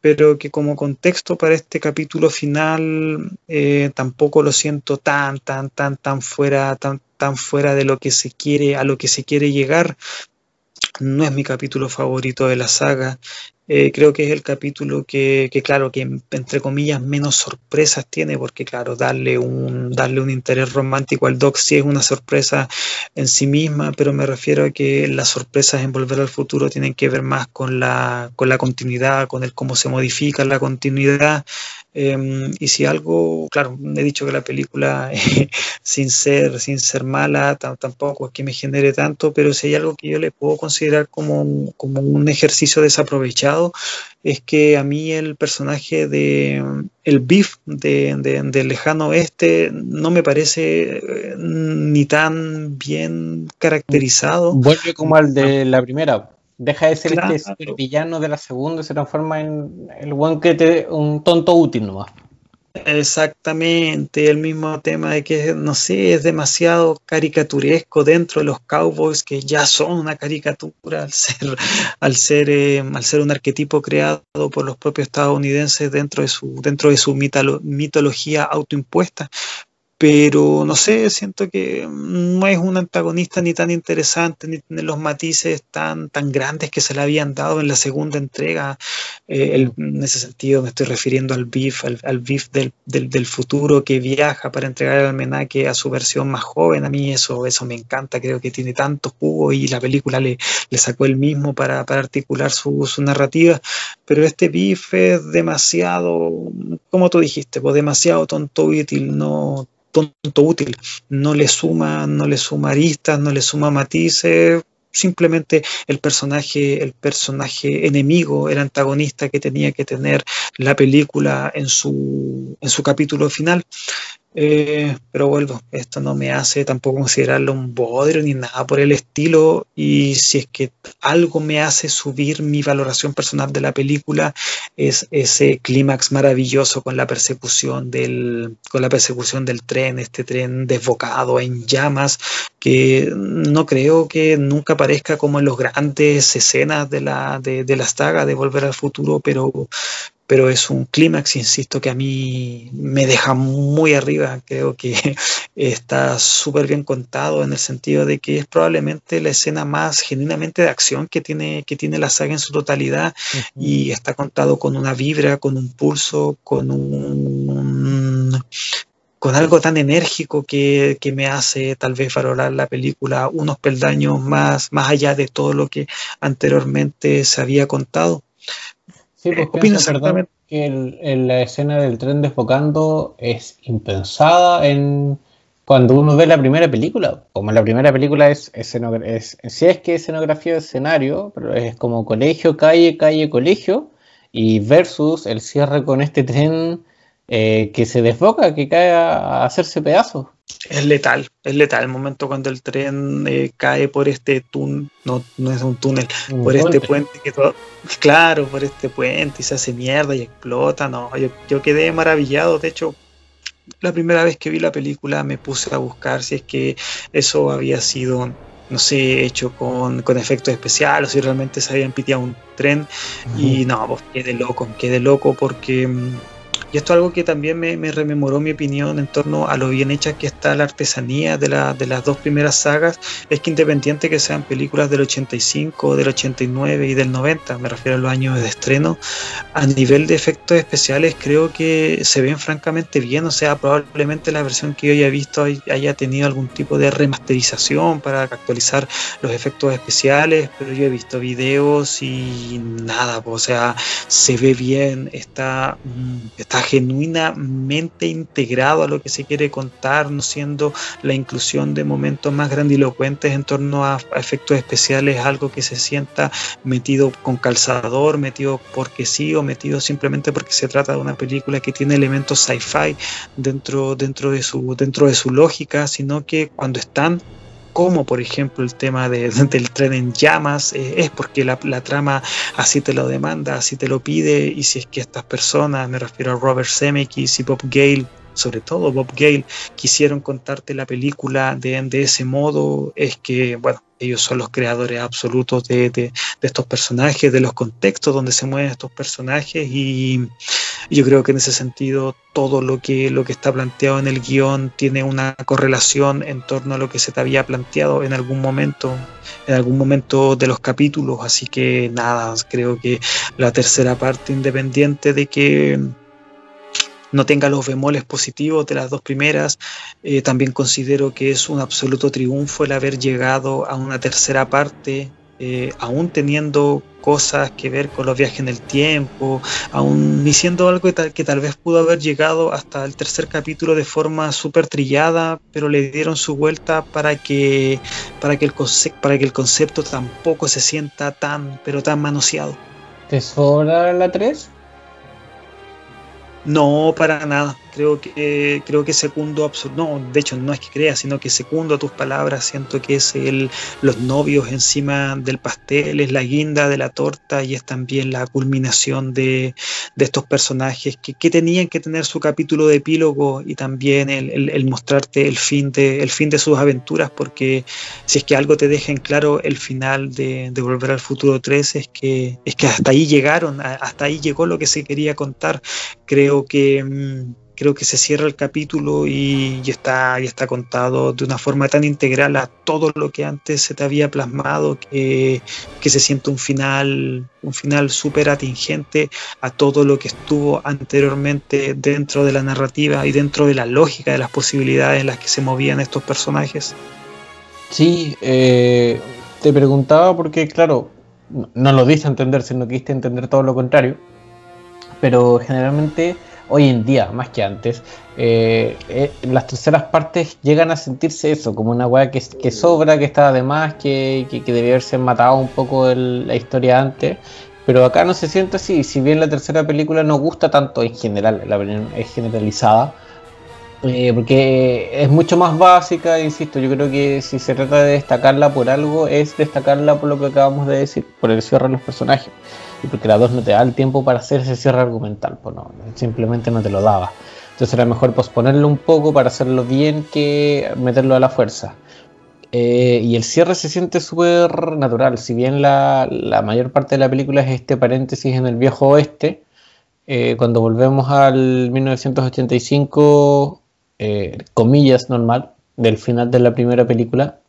pero que como contexto para este capítulo final eh, tampoco lo siento tan, tan, tan, tan fuera, tan, tan fuera de lo que se quiere, a lo que se quiere llegar. No es mi capítulo favorito de la saga. Eh, creo que es el capítulo que, que, claro, que entre comillas menos sorpresas tiene, porque claro, darle un, darle un interés romántico al Doc sí es una sorpresa en sí misma, pero me refiero a que las sorpresas en Volver al Futuro tienen que ver más con la, con la continuidad, con el cómo se modifica la continuidad, Em, y si algo, claro, he dicho que la película, <laughs> sin, ser, sin ser mala, tampoco es que me genere tanto, pero si hay algo que yo le puedo considerar como, como un ejercicio desaprovechado, es que a mí el personaje de el Beef de, de, Lejano Oeste no me parece eh, ni tan bien caracterizado. Vuelve como al de la primera. Deja de ser este villano de la segunda y se transforma en el buen que te, un tonto útil nomás. Exactamente, el mismo tema de que, no sé, es demasiado caricaturesco dentro de los cowboys, que ya son una caricatura al ser, al ser, eh, al ser un arquetipo creado por los propios estadounidenses dentro de su, dentro de su mitología autoimpuesta pero no sé, siento que no es un antagonista ni tan interesante, ni tiene los matices tan, tan grandes que se le habían dado en la segunda entrega. Eh, en ese sentido me estoy refiriendo al BIF, al, al del, del, futuro que viaja para entregar el almenaque a su versión más joven. A mí eso, eso me encanta, creo que tiene tanto jugo y la película le, le sacó el mismo para, para articular su, su, narrativa. Pero este BIF es demasiado, como tú dijiste, pues demasiado tonto útil, no tonto útil, no le suma, no le suma aristas, no le suma matices, simplemente el personaje, el personaje enemigo, el antagonista que tenía que tener la película en su, en su capítulo final. Eh, pero vuelvo, esto no me hace tampoco considerarlo un bodrio ni nada por el estilo. Y si es que algo me hace subir mi valoración personal de la película, es ese clímax maravilloso con la persecución del, con la persecución del tren, este tren desbocado en llamas, que no creo que nunca aparezca como en las grandes escenas de la, de, de la saga de Volver al Futuro, pero, pero es un clímax, insisto, que a mí me deja muy arriba. Creo que <laughs> está súper bien contado en el sentido de que es probablemente la escena más genuinamente de acción que tiene, que tiene la saga en su totalidad y está contado con una vibra, con un pulso, con un con algo tan enérgico que, que, me hace tal vez valorar la película unos peldaños más, más allá de todo lo que anteriormente se había contado. Sí, pues Opino exactamente que el, la escena del tren desbocando es impensada en cuando uno ve la primera película. Como la primera película es, es, es si es que escenografía de escenario, pero es como colegio, calle, calle, colegio, y versus el cierre con este tren eh, que se desboca, que cae a, hacerse pedazos. Es letal, es letal el momento cuando el tren eh, cae por este túnel, no, no es un túnel, por este puente que todo, claro, por este puente y se hace mierda y explota, no, yo, yo quedé maravillado, de hecho, la primera vez que vi la película me puse a buscar si es que eso había sido no sé, hecho con, con efectos especiales, o si realmente se habían piteado un tren. Y no, pues quedé loco, quedé loco porque mm, esto es algo que también me, rememoró mi opinión en torno a lo bien hecha que está la artesanía de, de las dos primeras sagas. Es que independiente que sean películas del 85, del 89 y del 90, me refiero a los años de estreno, a nivel de efectos especiales creo que se ven francamente bien. O sea, probablemente la versión que yo haya visto haya tenido algún tipo de remasterización para actualizar los efectos especiales, pero yo he visto videos y nada, o sea, se ve bien, está, mm, está genuinamente integrado a lo que se quiere contar, no siendo la inclusión de momentos más grandilocuentes en torno a, efectos especiales, algo que se sienta metido con calzador, metido porque sí o metido simplemente porque se trata de una película que tiene elementos sci-fi dentro, dentro, de dentro de su lógica, sino que cuando están como por ejemplo el tema de, <laughs> del tren en llamas, eh, es porque la, trama así te lo demanda, así te lo pide, y si es que estas personas, me refiero a Robert Zemeckis y Bob Gale, sobre todo Bob Gale, quisieron contarte la película de, de ese modo, es que, bueno, ellos son los creadores absolutos de, de, estos personajes, de los contextos donde se mueven estos personajes y yo creo que en ese sentido todo lo que, lo que está planteado en el guion tiene una correlación en torno a lo que se te había planteado en algún momento, en algún momento de los capítulos, así que nada, creo que la tercera parte independiente de que no tenga los bemoles positivos de las dos primeras. Eh, también considero que es un absoluto triunfo el haber llegado a una tercera parte, eh, aún teniendo cosas que ver con los viajes en el tiempo, aún diciendo algo que tal, que tal vez pudo haber llegado hasta el tercer capítulo de forma súper trillada, pero le dieron su vuelta para que, para, que el para que el concepto tampoco se sienta tan, pero tan manoseado. ¿Te sobra la 3? No, para nada. Creo que, creo que absoluto, no, de hecho no es que crea, sino que segundo tus palabras, siento que es el, los novios encima del pastel, es la guinda de la torta y es también la culminación de, de estos personajes que, que, tenían que tener su capítulo de epílogo y también el, el, mostrarte el fin, de, el fin de sus aventuras, porque si es que algo te deja en claro el final de, de Volver al Futuro 3 es que, es que hasta ahí llegaron, hasta ahí llegó lo que se quería contar. Creo que... Mm, creo que se cierra el capítulo y, está, y está contado de una forma tan integral a todo lo que antes se te había plasmado que, que se siente un final un final súper atingente a todo lo que estuvo anteriormente dentro de la narrativa y dentro de la lógica de las posibilidades en las que se movían estos personajes. Sí, eh, te preguntaba porque, claro, no lo dice entender, sino que quiste entender todo lo contrario, pero generalmente hoy en día, más que antes, eh, eh, las terceras partes llegan a sentirse eso, como una weá que, sobra, que está de más, que, que, haberse matado un poco la historia antes. Pero acá no se siente así, si bien la tercera película no gusta tanto en general, la opinión es generalizada, eh, porque es mucho más básica, insisto, yo creo que si se trata de destacarla por algo, es destacarla por lo que acabamos de decir, por el cierre de los personajes, y porque la 2 no te da el tiempo para hacer ese cierre argumental, pues no, simplemente no te lo daba. Entonces era mejor posponerlo un poco para hacerlo bien que meterlo a la fuerza. Eh, y el cierre se siente súper natural, si bien la, mayor parte de la película es este paréntesis en el viejo oeste, eh, cuando volvemos al 1985 eh, comillas, normal del final de la primera película,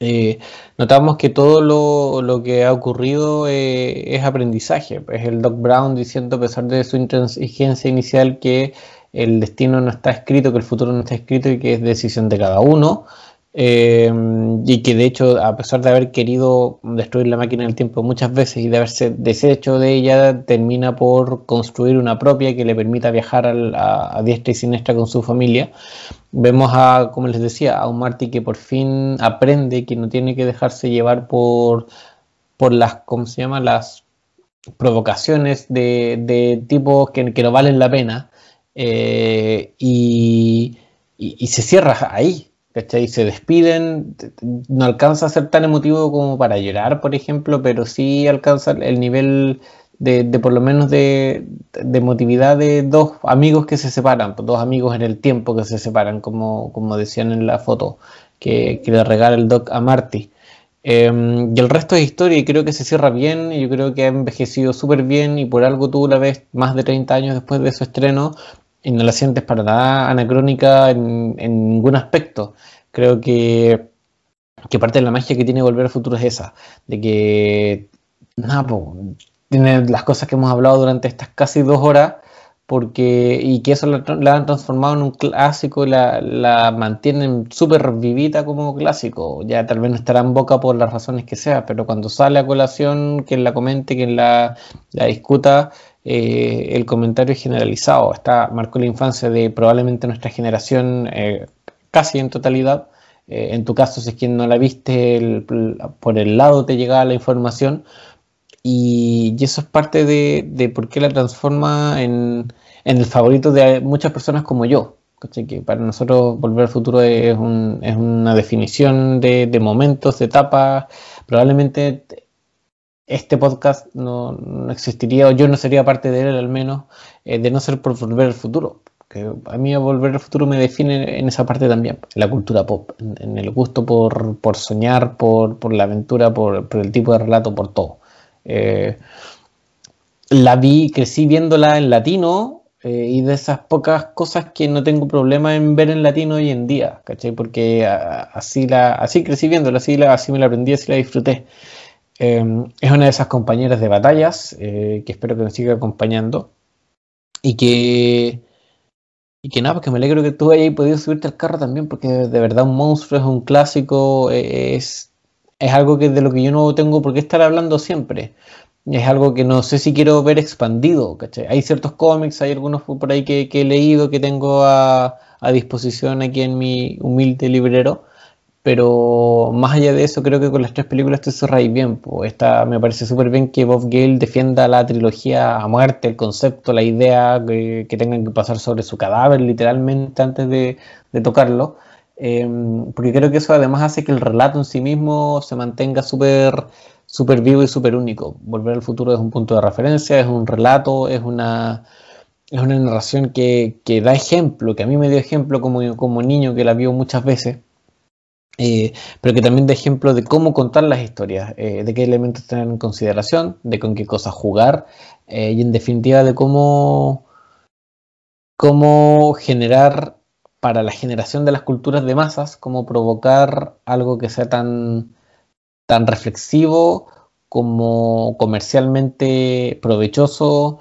eh, notamos que todo lo, que ha ocurrido eh, es aprendizaje. Es el Doc Brown diciendo, a pesar de su intransigencia inicial, que el destino no está escrito, que el futuro no está escrito y que es decisión de cada uno. Eh, y que de hecho, a pesar de haber querido destruir la máquina del tiempo muchas veces y de haberse deshecho de ella, termina por construir una propia que le permita viajar a, diestra y siniestra con su familia. Vemos a, como les decía, a un Marty que por fin aprende que no tiene que dejarse llevar por, por las, ¿cómo se llama? Las provocaciones de, tipos que, no valen la pena. Eh, y, y se cierra ahí, ¿cachai? Se despiden, no alcanza a ser tan emotivo como para llorar, por ejemplo, pero sí alcanza el nivel de, por lo menos de, emotividad de dos amigos que se separan, pues, dos amigos en el tiempo que se separan, como, como decían en la foto que, le regala el doc a Marty. Em, y el resto es historia y creo que se cierra bien yo creo que ha envejecido súper bien y por algo tú la ves más de 30 años después de su estreno y no la sientes para nada anacrónica en, ningún aspecto. Creo que, que, parte de la magia que tiene Volver al Futuro es esa, de que nada, tiene las cosas que hemos hablado durante estas casi dos horas, porque y que eso la, han transformado en un clásico y la, la mantienen súper vivita como clásico. Ya tal vez no estará en boca por las razones que sea, pero cuando sale a colación, quien la comente, quien la, la discuta, eh, el comentario generalizado. Está, marcó la infancia de probablemente nuestra generación eh, casi en totalidad. Eh, en tu caso, si es quien no la viste, por el lado te llegaba la información. Y, eso es parte de, por qué la transforma en, el favorito de muchas personas como yo. Que para nosotros Volver al Futuro es, una definición de, de momentos, de etapas. Probablemente este podcast no, existiría, o yo no sería parte de él al menos, eh, de no ser por volver al futuro. Que a mí volver al futuro me define en esa parte también, la cultura pop, en, el gusto por, soñar, por, la aventura, por, el tipo de relato, por todo. Eh, la vi, crecí viéndola en latino eh, y de esas pocas cosas que no tengo problema en ver en latino hoy en día, ¿cachai? Porque así, la, así crecí viéndola, así, la, así me la aprendí, así la disfruté. Em, es una de esas compañeras de batallas eh, que espero que nos siga acompañando y que, y que nada, porque me alegro que tú hayas podido subirte al carro también, porque de verdad un monstruo es un clásico, es, es algo que de lo que yo no tengo por qué estar hablando siempre. Es algo que no sé si quiero ver expandido. Hay ciertos cómics, hay algunos por ahí que, que he leído, que tengo a, a disposición aquí en mi humilde librero pero más allá de eso, creo que con las tres películas te cerráis bien. Esta, me parece súper bien que Bob Gale defienda la trilogía a muerte, el concepto, la idea que, tengan que pasar sobre su cadáver literalmente antes de, tocarlo. Em, porque creo que eso además hace que el relato en sí mismo se mantenga súper super vivo y súper único. Volver al futuro es un punto de referencia, es un relato, es una, es una narración que, que da ejemplo, que a mí me dio ejemplo como, como niño que la vio muchas veces eh, pero que también da ejemplo de cómo contar las historias, eh, de qué elementos tener en consideración, de con qué cosas jugar eh, y en definitiva de cómo, cómo generar para la generación de las culturas de masas, cómo provocar algo que sea tan, tan reflexivo como comercialmente provechoso,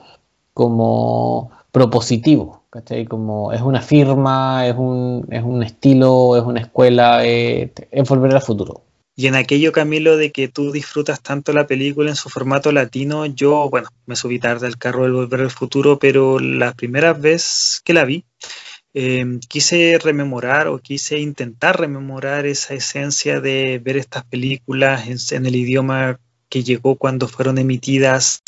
como propositivo. ¿Cachai? Como es una firma, es un, es un estilo, es una escuela, es, volver al futuro. Y en aquello, Camilo, de que tú disfrutas tanto la película en su formato latino, yo, bueno, me subí tarde al carro del Volver al Futuro, pero la primera vez que la vi, eh, quise rememorar o quise intentar rememorar esa esencia de ver estas películas en, el idioma que llegó cuando fueron emitidas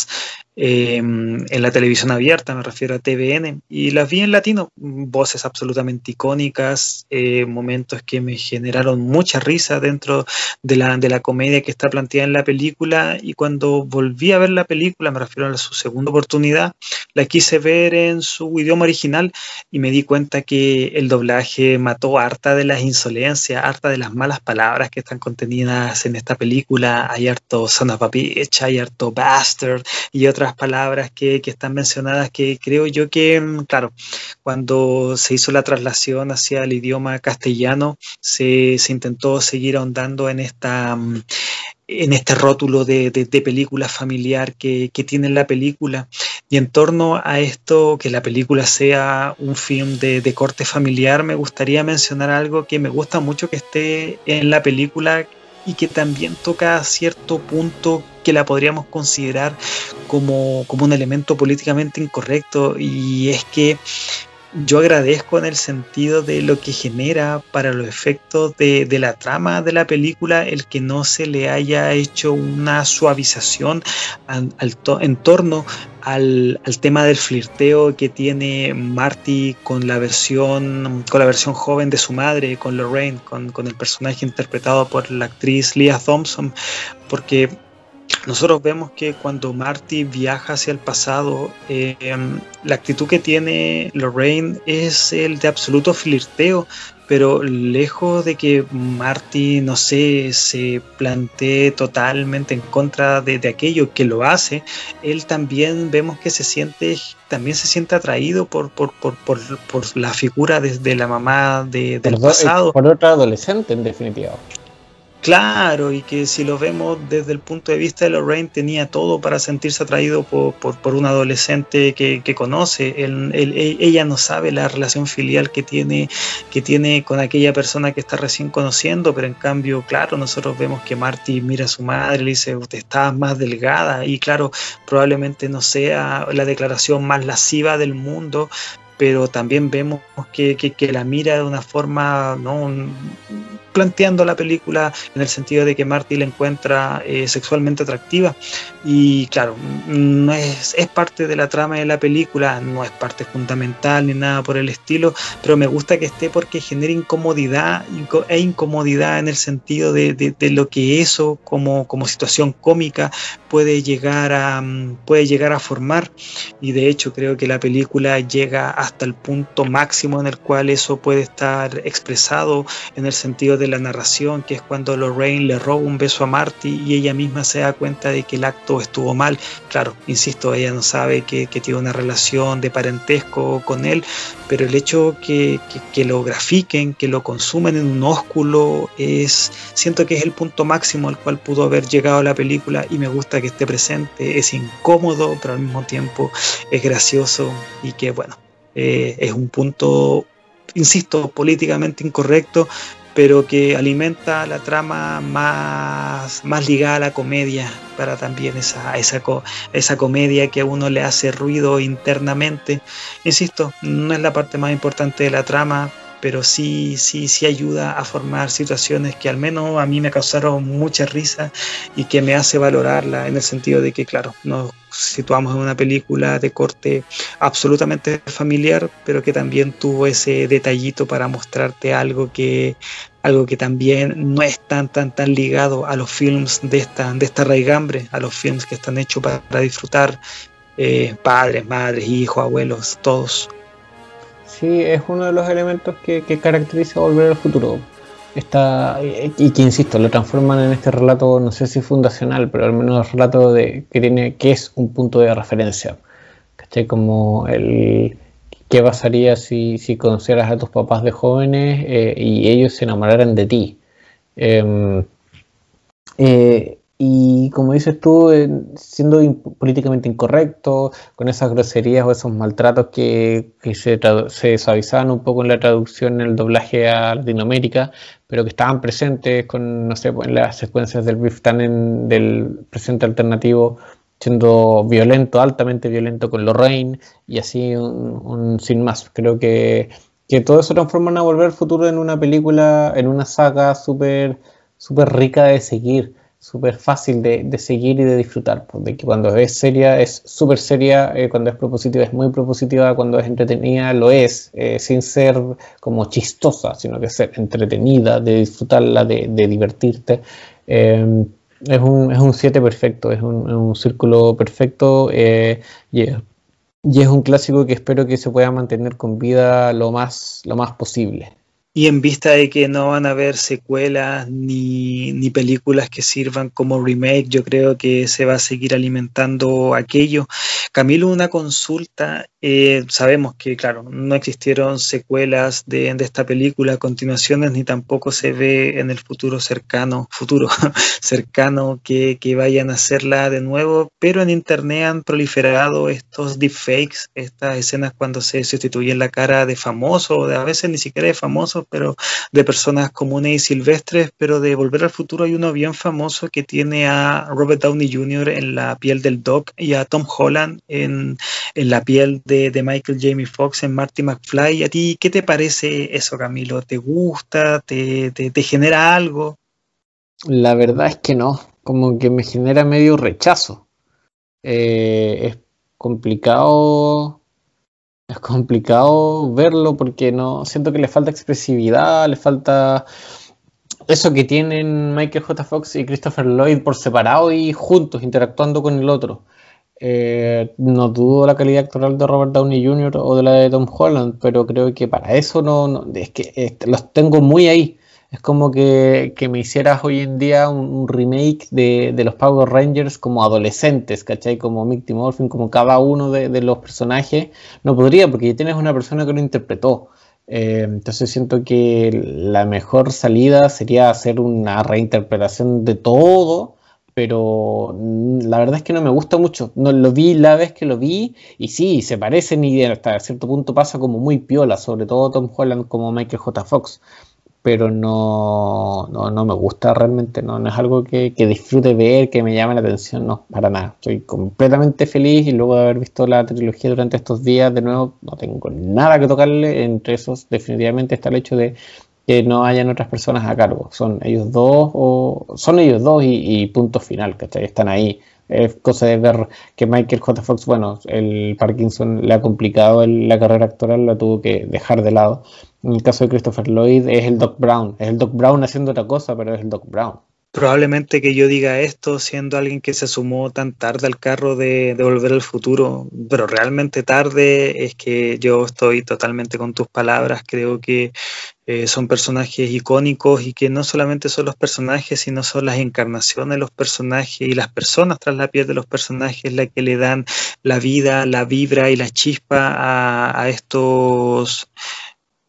Em, en la televisión abierta, me refiero a TVN, y las vi en latino, voces absolutamente icónicas, eh, momentos que me generaron mucha risa dentro de la, de la comedia que está planteada en la película, y cuando volví a ver la película, me refiero a su segunda oportunidad, la quise ver en su idioma original y me di cuenta que el doblaje mató harta de las insolencias, harta de las malas palabras que están contenidas en esta película, hay harto son of hay harto bastard y otras palabras que, están mencionadas que creo yo que, mm, claro, cuando se hizo la traslación hacia el idioma castellano, se, intentó seguir ahondando en esta mm, en este rótulo de, película familiar que, tiene la película. Y en torno a esto, que la película sea un film de, de, corte familiar, me gustaría mencionar algo que me gusta mucho que esté en la película, y que también toca cierto punto que la podríamos considerar como, un elemento políticamente incorrecto y es que yo agradezco en el sentido de lo que genera para los efectos de, la trama de la película el que no se le haya hecho una suavización en torno al, tema del flirteo que tiene Marty con la versión con la versión joven de su madre, con Lorraine, con, con el personaje interpretado por la actriz Leah Thompson, porque nosotros vemos que cuando Marty viaja hacia el pasado, eh, la actitud que tiene Lorraine es el de absoluto flirteo, pero lejos de que Marty, no sé, se plantee totalmente en contra de, aquello que lo hace, él también vemos que se siente, también se siente atraído por, por, la figura de, la mamá de, del pasado. Por otra adolescente, en definitiva. Claro, y que si lo vemos desde el punto de vista de Lorraine, tenía todo para sentirse atraído por, por, un adolescente que, conoce. E, ella no sabe la relación filial que tiene, que tiene con aquella persona que está recién conociendo, pero en cambio, claro, nosotros vemos que Marty mira a su madre y le dice, usted está más delgada, y claro, probablemente no sea la declaración más lasciva del mundo, pero también vemos que, que la mira de una forma no planteando la película en el sentido de que Marty la encuentra eh, sexualmente atractiva. Y claro, no es, es parte de la trama de la película, no es parte fundamental ni nada por el estilo, pero me gusta que esté porque genera incomodidad e incomodidad en el sentido de, de, lo que eso como, como situación cómica puede llegar, a, puede llegar a formar. Y de hecho creo que la película llega hasta el punto máximo en el cual eso puede estar expresado en el sentido de de la narración, que es cuando Lorraine le roba un beso a Marty y ella misma se da cuenta de que el acto estuvo mal. Claro, insisto, ella no sabe que, tiene una relación de parentesco con él, pero el hecho que, que, lo grafiquen, que lo consumen en un ósculo, es, siento que es el punto máximo al cual pudo haber llegado la película y me gusta que esté presente. Es incómodo, pero al mismo tiempo es gracioso y que bueno, eh, es un punto insisto, políticamente incorrecto, pero que alimenta la trama más, más ligada a la comedia, para también esa, esa, esa comedia que a uno le hace ruido internamente. Insisto, no es la parte más importante de la trama, pero sí, sí, sí ayuda a formar situaciones que al menos a mí me causaron mucha risa y que me hace valorarla en el sentido de que, claro, nos situamos en una película de corte absolutamente familiar, pero que también tuvo ese detallito para mostrarte algo que algo que también no es tan tan tan ligado a los films de esta de esta raigambre, a los films que están hechos para, disfrutar eh, padres, madres, hijos, abuelos, todos. Sí, es uno de los elementos que, caracteriza Volver al Futuro. Está, y, que insisto, lo transforman en este relato, no sé si fundacional, pero al menos el relato de, que tiene, que es un punto de referencia. Como el qué pasaría si, si conocieras a tus papás de jóvenes eh, y ellos se enamoraran de ti. Em, eh, y como dices tú, siendo políticamente incorrecto, con esas groserías o esos maltratos que, se, se suavizaban un poco en la traducción, en el doblaje a Latinoamérica, pero que estaban presentes con, no sé, en las secuencias del Biff Tannen del presente alternativo, siendo violento, altamente violento con Lorraine, y así un, sin más. Creo que, que todo eso transforma a Volver al Futuro en una película, en una saga súper super rica de seguir súper fácil de, seguir y de disfrutar. Pues, de que cuando es seria es súper seria, eh, cuando es propositiva es muy propositiva, cuando es entretenida lo es, eh, sin ser como chistosa, sino que ser entretenida, de disfrutarla, de, divertirte. Eh, es un, es un 7 perfecto, es un, un círculo perfecto y, y, es un clásico que espero que se pueda mantener con vida lo más, lo más posible. Y en vista de que no van a haber secuelas ni, ni, películas que sirvan como remake, yo creo que se va a seguir alimentando aquello. Camilo, una consulta. Eh, sabemos que, claro, no existieron secuelas de, esta película, continuaciones, ni tampoco se ve en el futuro cercano, futuro <laughs> cercano que, que vayan a hacerla de nuevo, pero en internet han proliferado estos deepfakes, estas escenas cuando se sustituyen la cara de famoso, de a veces ni siquiera de famoso pero de personas comunes y silvestres, pero de Volver al Futuro hay uno bien famoso que tiene a Robert Downey Jr. en la piel del Doc y a Tom Holland en, la piel de, Michael Jamie Foxx en Marty McFly. ¿A ti qué te parece eso, Camilo? ¿Te gusta? ¿Te, te genera algo? La verdad es que no, como que me genera medio rechazo. Eh, es complicado es complicado verlo porque no siento que le falta expresividad, le falta eso que tienen Michael J. Fox y Christopher Lloyd por separado y juntos, interactuando con el otro. Eh, no dudo la calidad actoral de Robert Downey Jr. o de la de Tom Holland, pero creo que para eso no, es que los tengo muy ahí. Es como que, me hicieras hoy en día un, remake de, los Power Rangers como adolescentes, ¿cachai? Como Mighty Morphin, como cada uno de, los personajes. No podría, porque ya tienes una persona que lo interpretó. Eh, entonces siento que la mejor salida sería hacer una reinterpretación de todo, pero la verdad es que no me gusta mucho. No lo vi la vez que lo vi y sí, se parecen y hasta cierto punto pasa como muy piola, sobre todo Tom Holland como Michael J. Fox pero no, no, me gusta realmente, no, no es algo que, que, disfrute ver, que me llame la atención, no, para nada. Estoy completamente feliz y luego de haber visto la trilogía durante estos días, de nuevo, no tengo nada que tocarle, entre esos definitivamente está el hecho de que no hayan otras personas a cargo, son ellos dos o son ellos dos y, punto final, que están ahí. Es cosa de ver que Michael J. Fox, bueno, el Parkinson le ha complicado la carrera actoral, la tuvo que dejar de lado en el caso de Christopher Lloyd es el Doc Brown. Es el Doc Brown haciendo otra cosa, pero es el Doc Brown. Probablemente que yo diga esto siendo alguien que se sumó tan tarde al carro de, Volver al Futuro, pero realmente tarde es que yo estoy totalmente con tus palabras. Creo que eh, son personajes icónicos y que no solamente son los personajes, sino son las encarnaciones de los personajes y las personas tras la piel de los personajes las que le dan la vida, la vibra y la chispa a, a estos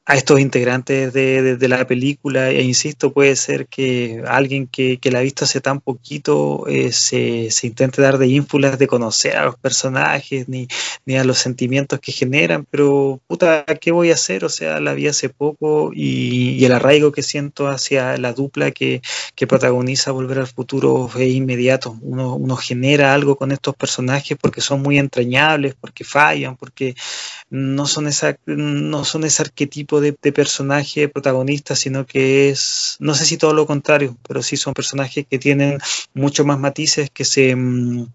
a estos integrantes de, la película e insisto, puede ser que alguien que, la ha visto hace tan poquito eh, se, intente dar de ínfulas de conocer a los personajes ni, ni, a los sentimientos que generan, pero puta, ¿qué voy a hacer? O sea, la vi hace poco y, el arraigo que siento hacia la dupla que, protagoniza Volver al Futuro es inmediato. Uno, uno genera algo con estos personajes porque son muy entrañables, porque fallan, porque no son, esa, no son ese arquetipo de, personaje protagonista, sino que es, no sé si todo lo contrario, pero sí son personajes que tienen mucho más matices, que se mm,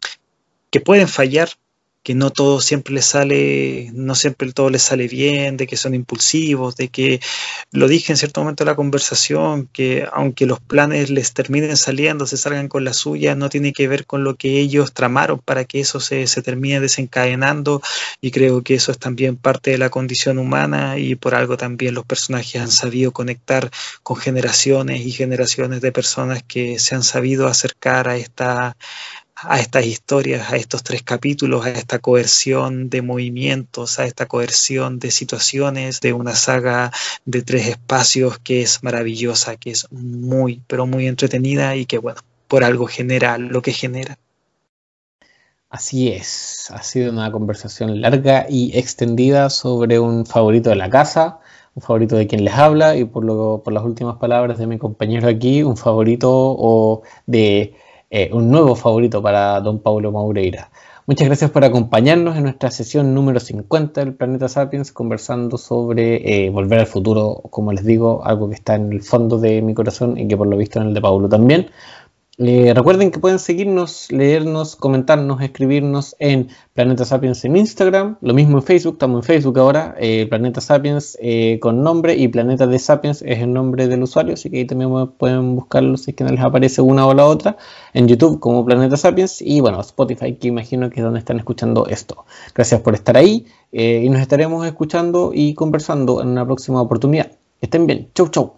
que pueden fallar, que no todo siempre les sale, no siempre todo les sale bien, de que son impulsivos, de que lo dije en cierto momento de la conversación, que aunque los planes les terminen saliendo, se salgan con la suya, no tiene que ver con lo que ellos tramaron para que eso se, se termine desencadenando y creo que eso es también parte de la condición humana y por algo también los personajes han sabido conectar con generaciones y generaciones de personas que se han sabido acercar a esta a estas historias, a estos tres capítulos, a esta coerción de movimientos, a esta coerción de situaciones, de una saga de tres espacios que es maravillosa, que es muy, pero muy entretenida y que, bueno, por algo genera lo que genera. Así es, ha sido una conversación larga y extendida sobre un favorito de la casa, un favorito de quien les habla y por, lo, por las últimas palabras de mi compañero aquí, un favorito o de eh, un nuevo favorito para don Paulo Maureira. Muchas gracias por acompañarnos en nuestra sesión número 50 del Planeta Sapiens, conversando sobre eh, volver al futuro, como les digo, algo que está en el fondo de mi corazón y que por lo visto en el de Paulo también. Eh, recuerden que pueden seguirnos, leernos, comentarnos, escribirnos en Planeta Sapiens en Instagram, lo mismo en Facebook, estamos en Facebook ahora, eh, Planeta Sapiens eh, con nombre y Planeta de Sapiens es el nombre del usuario, así que ahí también pueden buscarlo si es que no les aparece una o la otra, en YouTube como Planeta Sapiens y bueno, Spotify que imagino que es donde están escuchando esto. Gracias por estar ahí y nos estaremos escuchando y conversando en una próxima oportunidad. Estén bien, chau chau.